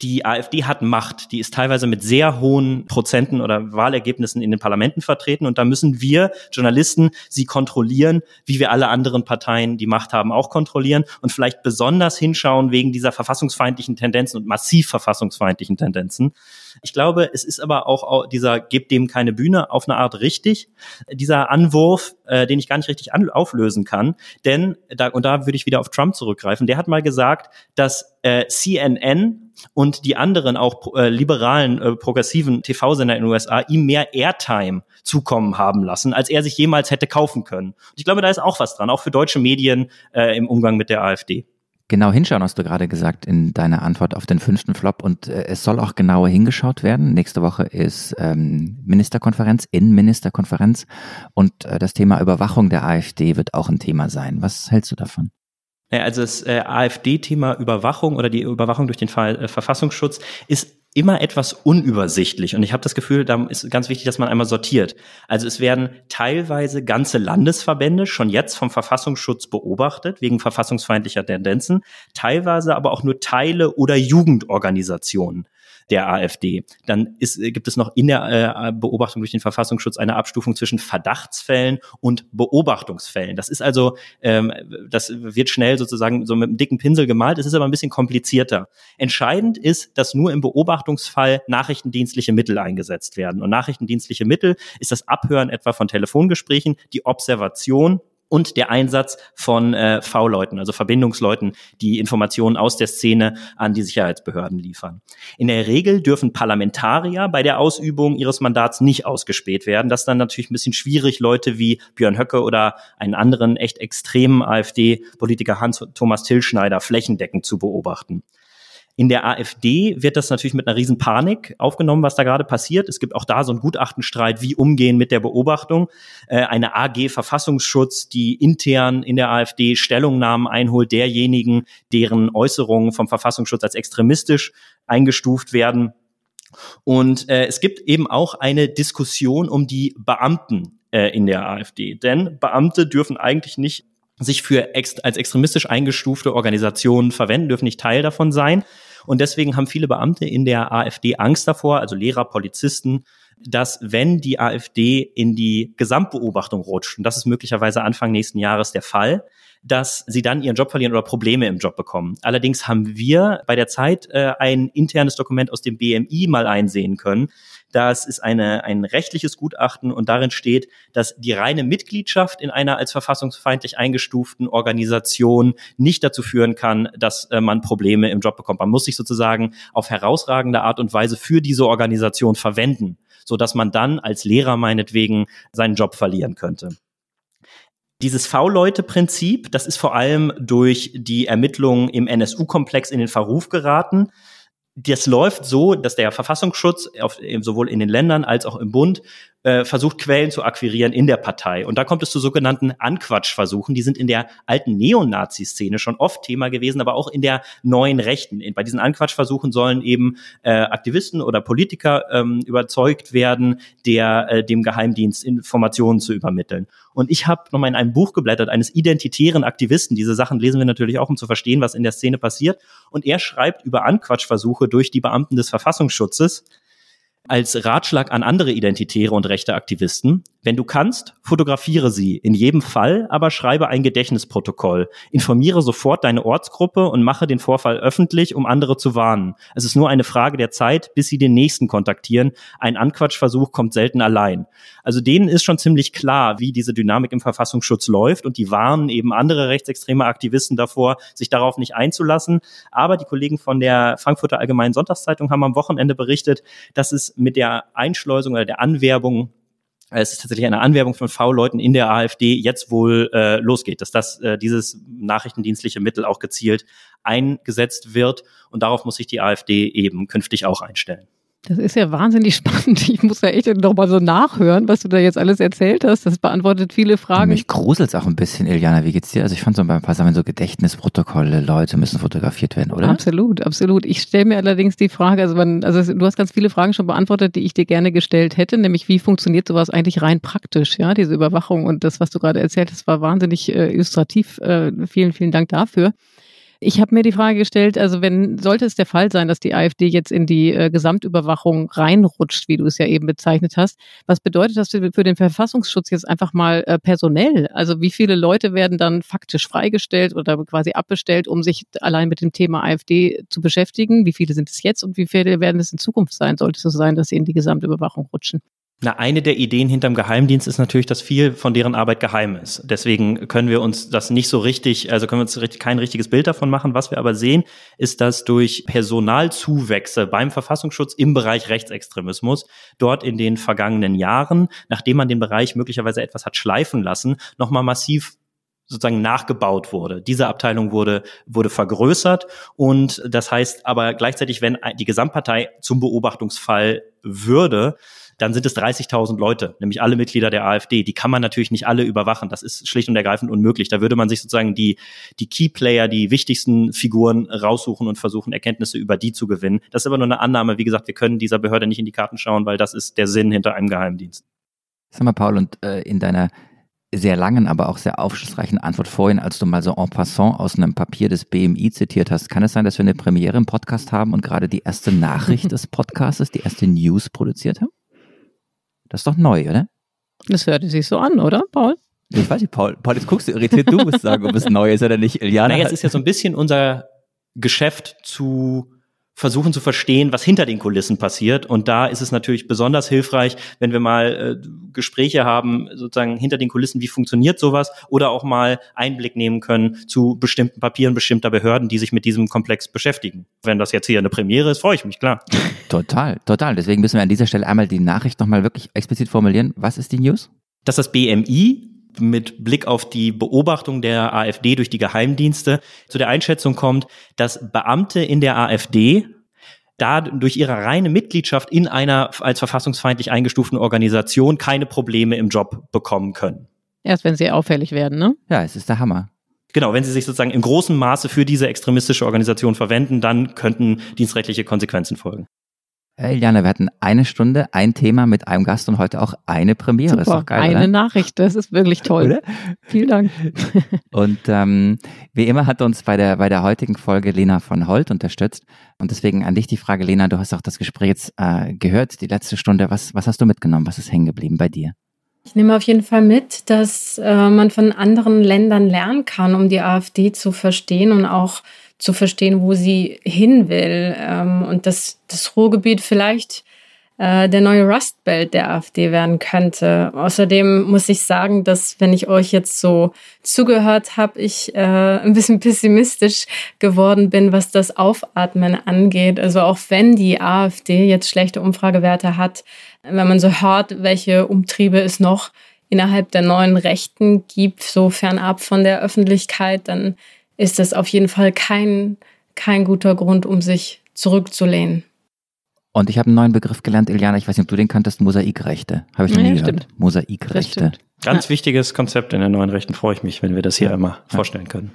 die AfD hat Macht, die ist teilweise mit sehr hohen Prozenten oder Wahlergebnissen in den Parlamenten vertreten und da müssen wir Journalisten sie kontrollieren, wie wir alle anderen Parteien, die Macht haben, auch kontrollieren und vielleicht besonders hinschauen wegen dieser verfassungsfeindlichen Tendenzen und massiv verfassungsfeindlichen Tendenzen. Ich glaube, es ist aber auch dieser gebt dem keine Bühne auf eine Art richtig, dieser Anwurf, äh, den ich gar nicht richtig an, auflösen kann, denn da und da würde ich wieder auf Trump zurückgreifen. Der hat mal gesagt, dass äh, CNN und die anderen auch äh, liberalen, äh, progressiven TV-Sender in den USA ihm mehr Airtime zukommen haben lassen, als er sich jemals hätte kaufen können. Und ich glaube, da ist auch was dran, auch für deutsche Medien äh, im Umgang mit der AfD. Genau hinschauen, hast du gerade gesagt in deiner Antwort auf den fünften Flop. Und äh, es soll auch genauer hingeschaut werden. Nächste Woche ist ähm, Ministerkonferenz, Innenministerkonferenz. Und äh, das Thema Überwachung der AfD wird auch ein Thema sein. Was hältst du davon? Also das äh, AfD-Thema Überwachung oder die Überwachung durch den Fall, äh, Verfassungsschutz ist immer etwas unübersichtlich. Und ich habe das Gefühl, da ist ganz wichtig, dass man einmal sortiert. Also es werden teilweise ganze Landesverbände schon jetzt vom Verfassungsschutz beobachtet, wegen verfassungsfeindlicher Tendenzen, teilweise aber auch nur Teile oder Jugendorganisationen der AfD. Dann ist, gibt es noch in der äh, Beobachtung durch den Verfassungsschutz eine Abstufung zwischen Verdachtsfällen und Beobachtungsfällen. Das ist also, ähm, das wird schnell sozusagen so mit einem dicken Pinsel gemalt. Es ist aber ein bisschen komplizierter. Entscheidend ist, dass nur im Beobachtungsfall nachrichtendienstliche Mittel eingesetzt werden. Und nachrichtendienstliche Mittel ist das Abhören etwa von Telefongesprächen, die Observation und der Einsatz von äh, V-Leuten, also Verbindungsleuten, die Informationen aus der Szene an die Sicherheitsbehörden liefern. In der Regel dürfen Parlamentarier bei der Ausübung ihres Mandats nicht ausgespäht werden. Das ist dann natürlich ein bisschen schwierig, Leute wie Björn Höcke oder einen anderen echt extremen AfD-Politiker Hans-Thomas Tillschneider flächendeckend zu beobachten. In der AfD wird das natürlich mit einer riesen Panik aufgenommen, was da gerade passiert. Es gibt auch da so einen Gutachtenstreit, wie umgehen mit der Beobachtung. Äh, eine AG Verfassungsschutz, die intern in der AfD Stellungnahmen einholt derjenigen, deren Äußerungen vom Verfassungsschutz als extremistisch eingestuft werden. Und äh, es gibt eben auch eine Diskussion um die Beamten äh, in der AfD. Denn Beamte dürfen eigentlich nicht sich für ex als extremistisch eingestufte Organisationen verwenden, dürfen nicht Teil davon sein. Und deswegen haben viele Beamte in der AfD Angst davor, also Lehrer, Polizisten, dass wenn die AfD in die Gesamtbeobachtung rutscht, und das ist möglicherweise Anfang nächsten Jahres der Fall, dass sie dann ihren Job verlieren oder Probleme im Job bekommen. Allerdings haben wir bei der Zeit äh, ein internes Dokument aus dem BMI mal einsehen können, das ist eine, ein rechtliches Gutachten und darin steht, dass die reine Mitgliedschaft in einer als verfassungsfeindlich eingestuften Organisation nicht dazu führen kann, dass äh, man Probleme im Job bekommt. Man muss sich sozusagen auf herausragende Art und Weise für diese Organisation verwenden, so dass man dann als Lehrer meinetwegen seinen Job verlieren könnte. Dieses V-Leute-Prinzip, das ist vor allem durch die Ermittlungen im NSU-Komplex in den Verruf geraten das läuft so, dass der Verfassungsschutz auf, sowohl in den Ländern als auch im Bund äh, versucht, Quellen zu akquirieren in der Partei. Und da kommt es zu sogenannten Anquatschversuchen. Die sind in der alten Neonazi-Szene schon oft Thema gewesen, aber auch in der neuen Rechten. Bei diesen Anquatschversuchen sollen eben äh, Aktivisten oder Politiker ähm, überzeugt werden, der äh, dem Geheimdienst Informationen zu übermitteln. Und ich habe nochmal in einem Buch geblättert, eines identitären Aktivisten. Diese Sachen lesen wir natürlich auch, um zu verstehen, was in der Szene passiert. Und er schreibt über Anquatschversuche durch die Beamten des Verfassungsschutzes als Ratschlag an andere identitäre und rechte Aktivisten, wenn du kannst, fotografiere sie, in jedem Fall aber schreibe ein Gedächtnisprotokoll, informiere sofort deine Ortsgruppe und mache den Vorfall öffentlich, um andere zu warnen. Es ist nur eine Frage der Zeit, bis sie den nächsten kontaktieren. Ein Anquatschversuch kommt selten allein. Also denen ist schon ziemlich klar, wie diese Dynamik im Verfassungsschutz läuft und die warnen eben andere rechtsextreme Aktivisten davor, sich darauf nicht einzulassen. Aber die Kollegen von der Frankfurter Allgemeinen Sonntagszeitung haben am Wochenende berichtet, dass es mit der Einschleusung oder der Anwerbung es ist tatsächlich eine Anwerbung von V-Leuten in der AfD jetzt wohl äh, losgeht, dass das äh, dieses nachrichtendienstliche Mittel auch gezielt eingesetzt wird und darauf muss sich die AfD eben künftig auch einstellen. Das ist ja wahnsinnig <laughs> spannend. Ich muss ja echt noch mal so nachhören, was du da jetzt alles erzählt hast. Das beantwortet viele Fragen. Mich gruselt es auch ein bisschen, Iliana. Wie geht's dir? Also ich fand so ein paar Sachen, so Gedächtnisprotokolle, Leute müssen fotografiert werden, oder? Absolut, absolut. Ich stelle mir allerdings die Frage, also, man, also du hast ganz viele Fragen schon beantwortet, die ich dir gerne gestellt hätte, nämlich wie funktioniert sowas eigentlich rein praktisch, ja, diese Überwachung und das, was du gerade erzählt hast, war wahnsinnig äh, illustrativ. Äh, vielen, vielen Dank dafür. Ich habe mir die Frage gestellt, also wenn sollte es der Fall sein, dass die AfD jetzt in die äh, Gesamtüberwachung reinrutscht, wie du es ja eben bezeichnet hast, was bedeutet das für, für den Verfassungsschutz jetzt einfach mal äh, personell? Also wie viele Leute werden dann faktisch freigestellt oder quasi abbestellt, um sich allein mit dem Thema AfD zu beschäftigen? Wie viele sind es jetzt und wie viele werden es in Zukunft sein? Sollte es so sein, dass sie in die Gesamtüberwachung rutschen? Na, eine der Ideen hinterm Geheimdienst ist natürlich, dass viel von deren Arbeit geheim ist. Deswegen können wir uns das nicht so richtig, also können wir uns kein richtiges Bild davon machen. Was wir aber sehen, ist, dass durch Personalzuwächse beim Verfassungsschutz im Bereich Rechtsextremismus dort in den vergangenen Jahren, nachdem man den Bereich möglicherweise etwas hat schleifen lassen, nochmal massiv sozusagen nachgebaut wurde. Diese Abteilung wurde, wurde vergrößert und das heißt aber gleichzeitig, wenn die Gesamtpartei zum Beobachtungsfall würde, dann sind es 30.000 Leute, nämlich alle Mitglieder der AfD. Die kann man natürlich nicht alle überwachen. Das ist schlicht und ergreifend unmöglich. Da würde man sich sozusagen die, die Keyplayer, die wichtigsten Figuren raussuchen und versuchen, Erkenntnisse über die zu gewinnen. Das ist aber nur eine Annahme. Wie gesagt, wir können dieser Behörde nicht in die Karten schauen, weil das ist der Sinn hinter einem Geheimdienst. Sag mal, Paul, und äh, in deiner sehr langen, aber auch sehr aufschlussreichen Antwort vorhin, als du mal so en passant aus einem Papier des BMI zitiert hast. Kann es sein, dass wir eine Premiere im Podcast haben und gerade die erste Nachricht <laughs> des Podcastes, die erste News produziert haben? Das ist doch neu, oder? Das hörte sich so an, oder, Paul? Ich weiß nicht, Paul. Paul, jetzt guckst du irritiert, du musst sagen, ob es neu ist oder nicht. Iliana. Naja, es ist ja so ein bisschen unser Geschäft zu versuchen zu verstehen, was hinter den Kulissen passiert. Und da ist es natürlich besonders hilfreich, wenn wir mal äh, Gespräche haben, sozusagen hinter den Kulissen, wie funktioniert sowas, oder auch mal Einblick nehmen können zu bestimmten Papieren bestimmter Behörden, die sich mit diesem Komplex beschäftigen. Wenn das jetzt hier eine Premiere ist, freue ich mich, klar. <laughs> Total, total. Deswegen müssen wir an dieser Stelle einmal die Nachricht nochmal wirklich explizit formulieren. Was ist die News? Dass das BMI mit Blick auf die Beobachtung der AfD durch die Geheimdienste zu der Einschätzung kommt, dass Beamte in der AfD da durch ihre reine Mitgliedschaft in einer als verfassungsfeindlich eingestuften Organisation keine Probleme im Job bekommen können. Erst wenn sie auffällig werden, ne? Ja, es ist der Hammer. Genau, wenn sie sich sozusagen in großem Maße für diese extremistische Organisation verwenden, dann könnten dienstrechtliche Konsequenzen folgen. Eliane, wir hatten eine Stunde, ein Thema mit einem Gast und heute auch eine Premiere. Super, ist doch geil, eine oder? Nachricht, das ist wirklich toll. Oder? Vielen Dank. <laughs> Und ähm, wie immer hat uns bei der, bei der heutigen Folge Lena von Holt unterstützt. Und deswegen an dich die Frage, Lena, du hast auch das Gespräch jetzt äh, gehört, die letzte Stunde. Was, was hast du mitgenommen? Was ist hängen geblieben bei dir? Ich nehme auf jeden Fall mit, dass äh, man von anderen Ländern lernen kann, um die AfD zu verstehen und auch zu verstehen, wo sie hin will. Ähm, und dass das Ruhrgebiet vielleicht äh, der neue Rust Belt der AfD werden könnte. Außerdem muss ich sagen, dass wenn ich euch jetzt so zugehört habe, ich äh, ein bisschen pessimistisch geworden bin, was das Aufatmen angeht. Also auch wenn die AfD jetzt schlechte Umfragewerte hat, wenn man so hört, welche Umtriebe es noch innerhalb der neuen Rechten gibt, so fernab von der Öffentlichkeit, dann ist das auf jeden Fall kein, kein guter Grund, um sich zurückzulehnen. Und ich habe einen neuen Begriff gelernt, Iliana, ich weiß nicht, ob du den kanntest, Mosaikrechte. Habe ich noch Ja, nie stimmt. gehört. Mosaikrechte. Ganz wichtiges Konzept in der neuen Rechten. Freue ich mich, wenn wir das hier einmal vorstellen können.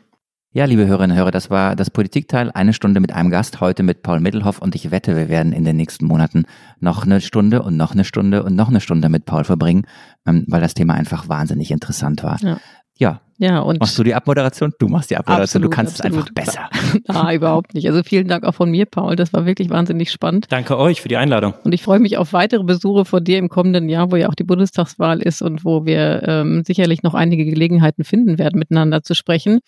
Ja, liebe Hörerinnen und Hörer, das war das Politikteil. Eine Stunde mit einem Gast, heute mit Paul Mittelhoff. Und ich wette, wir werden in den nächsten Monaten noch eine Stunde und noch eine Stunde und noch eine Stunde mit Paul verbringen, ähm, weil das Thema einfach wahnsinnig interessant war. Ja. Ja. Ja, und Machst du die Abmoderation? Du machst die Abmoderation. Absolut, du kannst absolut. es einfach besser. <laughs> Ah, überhaupt nicht. Also vielen Dank auch von mir, Paul. Das war wirklich wahnsinnig spannend. Danke euch für die Einladung. Und ich freue mich auf weitere Besuche von dir im kommenden Jahr, wo ja auch die Bundestagswahl ist und wo wir ähm, sicherlich noch einige Gelegenheiten finden werden, miteinander zu sprechen.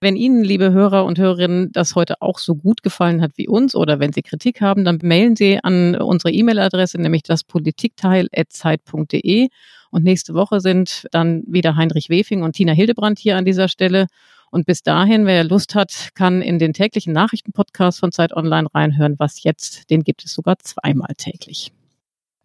Wenn Ihnen, liebe Hörer und Hörerinnen, das heute auch so gut gefallen hat wie uns oder wenn Sie Kritik haben, dann mailen Sie an unsere E-Mail-Adresse, nämlich das politikteil.zeit.de. Und nächste Woche sind dann wieder Heinrich Wefing und Tina Hildebrandt hier an dieser Stelle. Und bis dahin, wer Lust hat, kann in den täglichen Nachrichtenpodcast von Zeit Online reinhören. Was jetzt, den gibt es sogar zweimal täglich.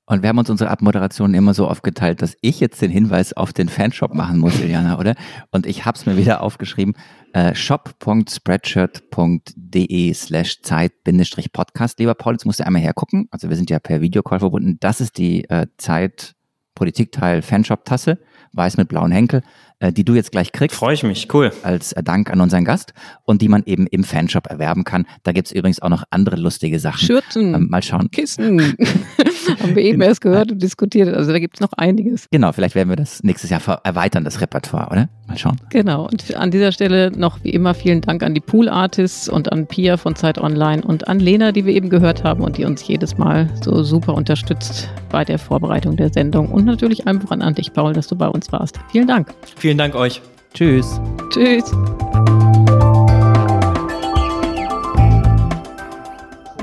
Und wir haben uns unsere Abmoderation immer so aufgeteilt, dass ich jetzt den Hinweis auf den Fanshop machen muss, Iliana, oder? Und ich habe es mir wieder aufgeschrieben, äh, shop.spreadshirt.de slash Zeit-Podcast. Lieber Paul, jetzt musst du einmal hergucken. Also wir sind ja per Videocall verbunden. Das ist die äh, Zeit Politikteil Fanshop-Tasse, weiß mit blauen Henkel, äh, die du jetzt gleich kriegst. Freue ich mich, cool. Als äh, Dank an unseren Gast und die man eben im Fanshop erwerben kann. Da gibt's übrigens auch noch andere lustige Sachen. Schürzen, Ähm, mal schauen. Kissen. <laughs> <laughs> Haben wir eben erst gehört und diskutiert. Also da gibt's noch einiges. Genau, vielleicht werden wir das nächstes Jahr erweitern, das Repertoire, oder? Mal schauen. Genau. Und an dieser Stelle noch wie immer vielen Dank an die Pool Artists und an Pia von Zeit Online und an Lena, die wir eben gehört haben und die uns jedes Mal so super unterstützt bei der Vorbereitung der Sendung. Und natürlich einfach an dich, Paul, dass du bei uns warst. Vielen Dank. Vielen Dank euch. Tschüss. Tschüss.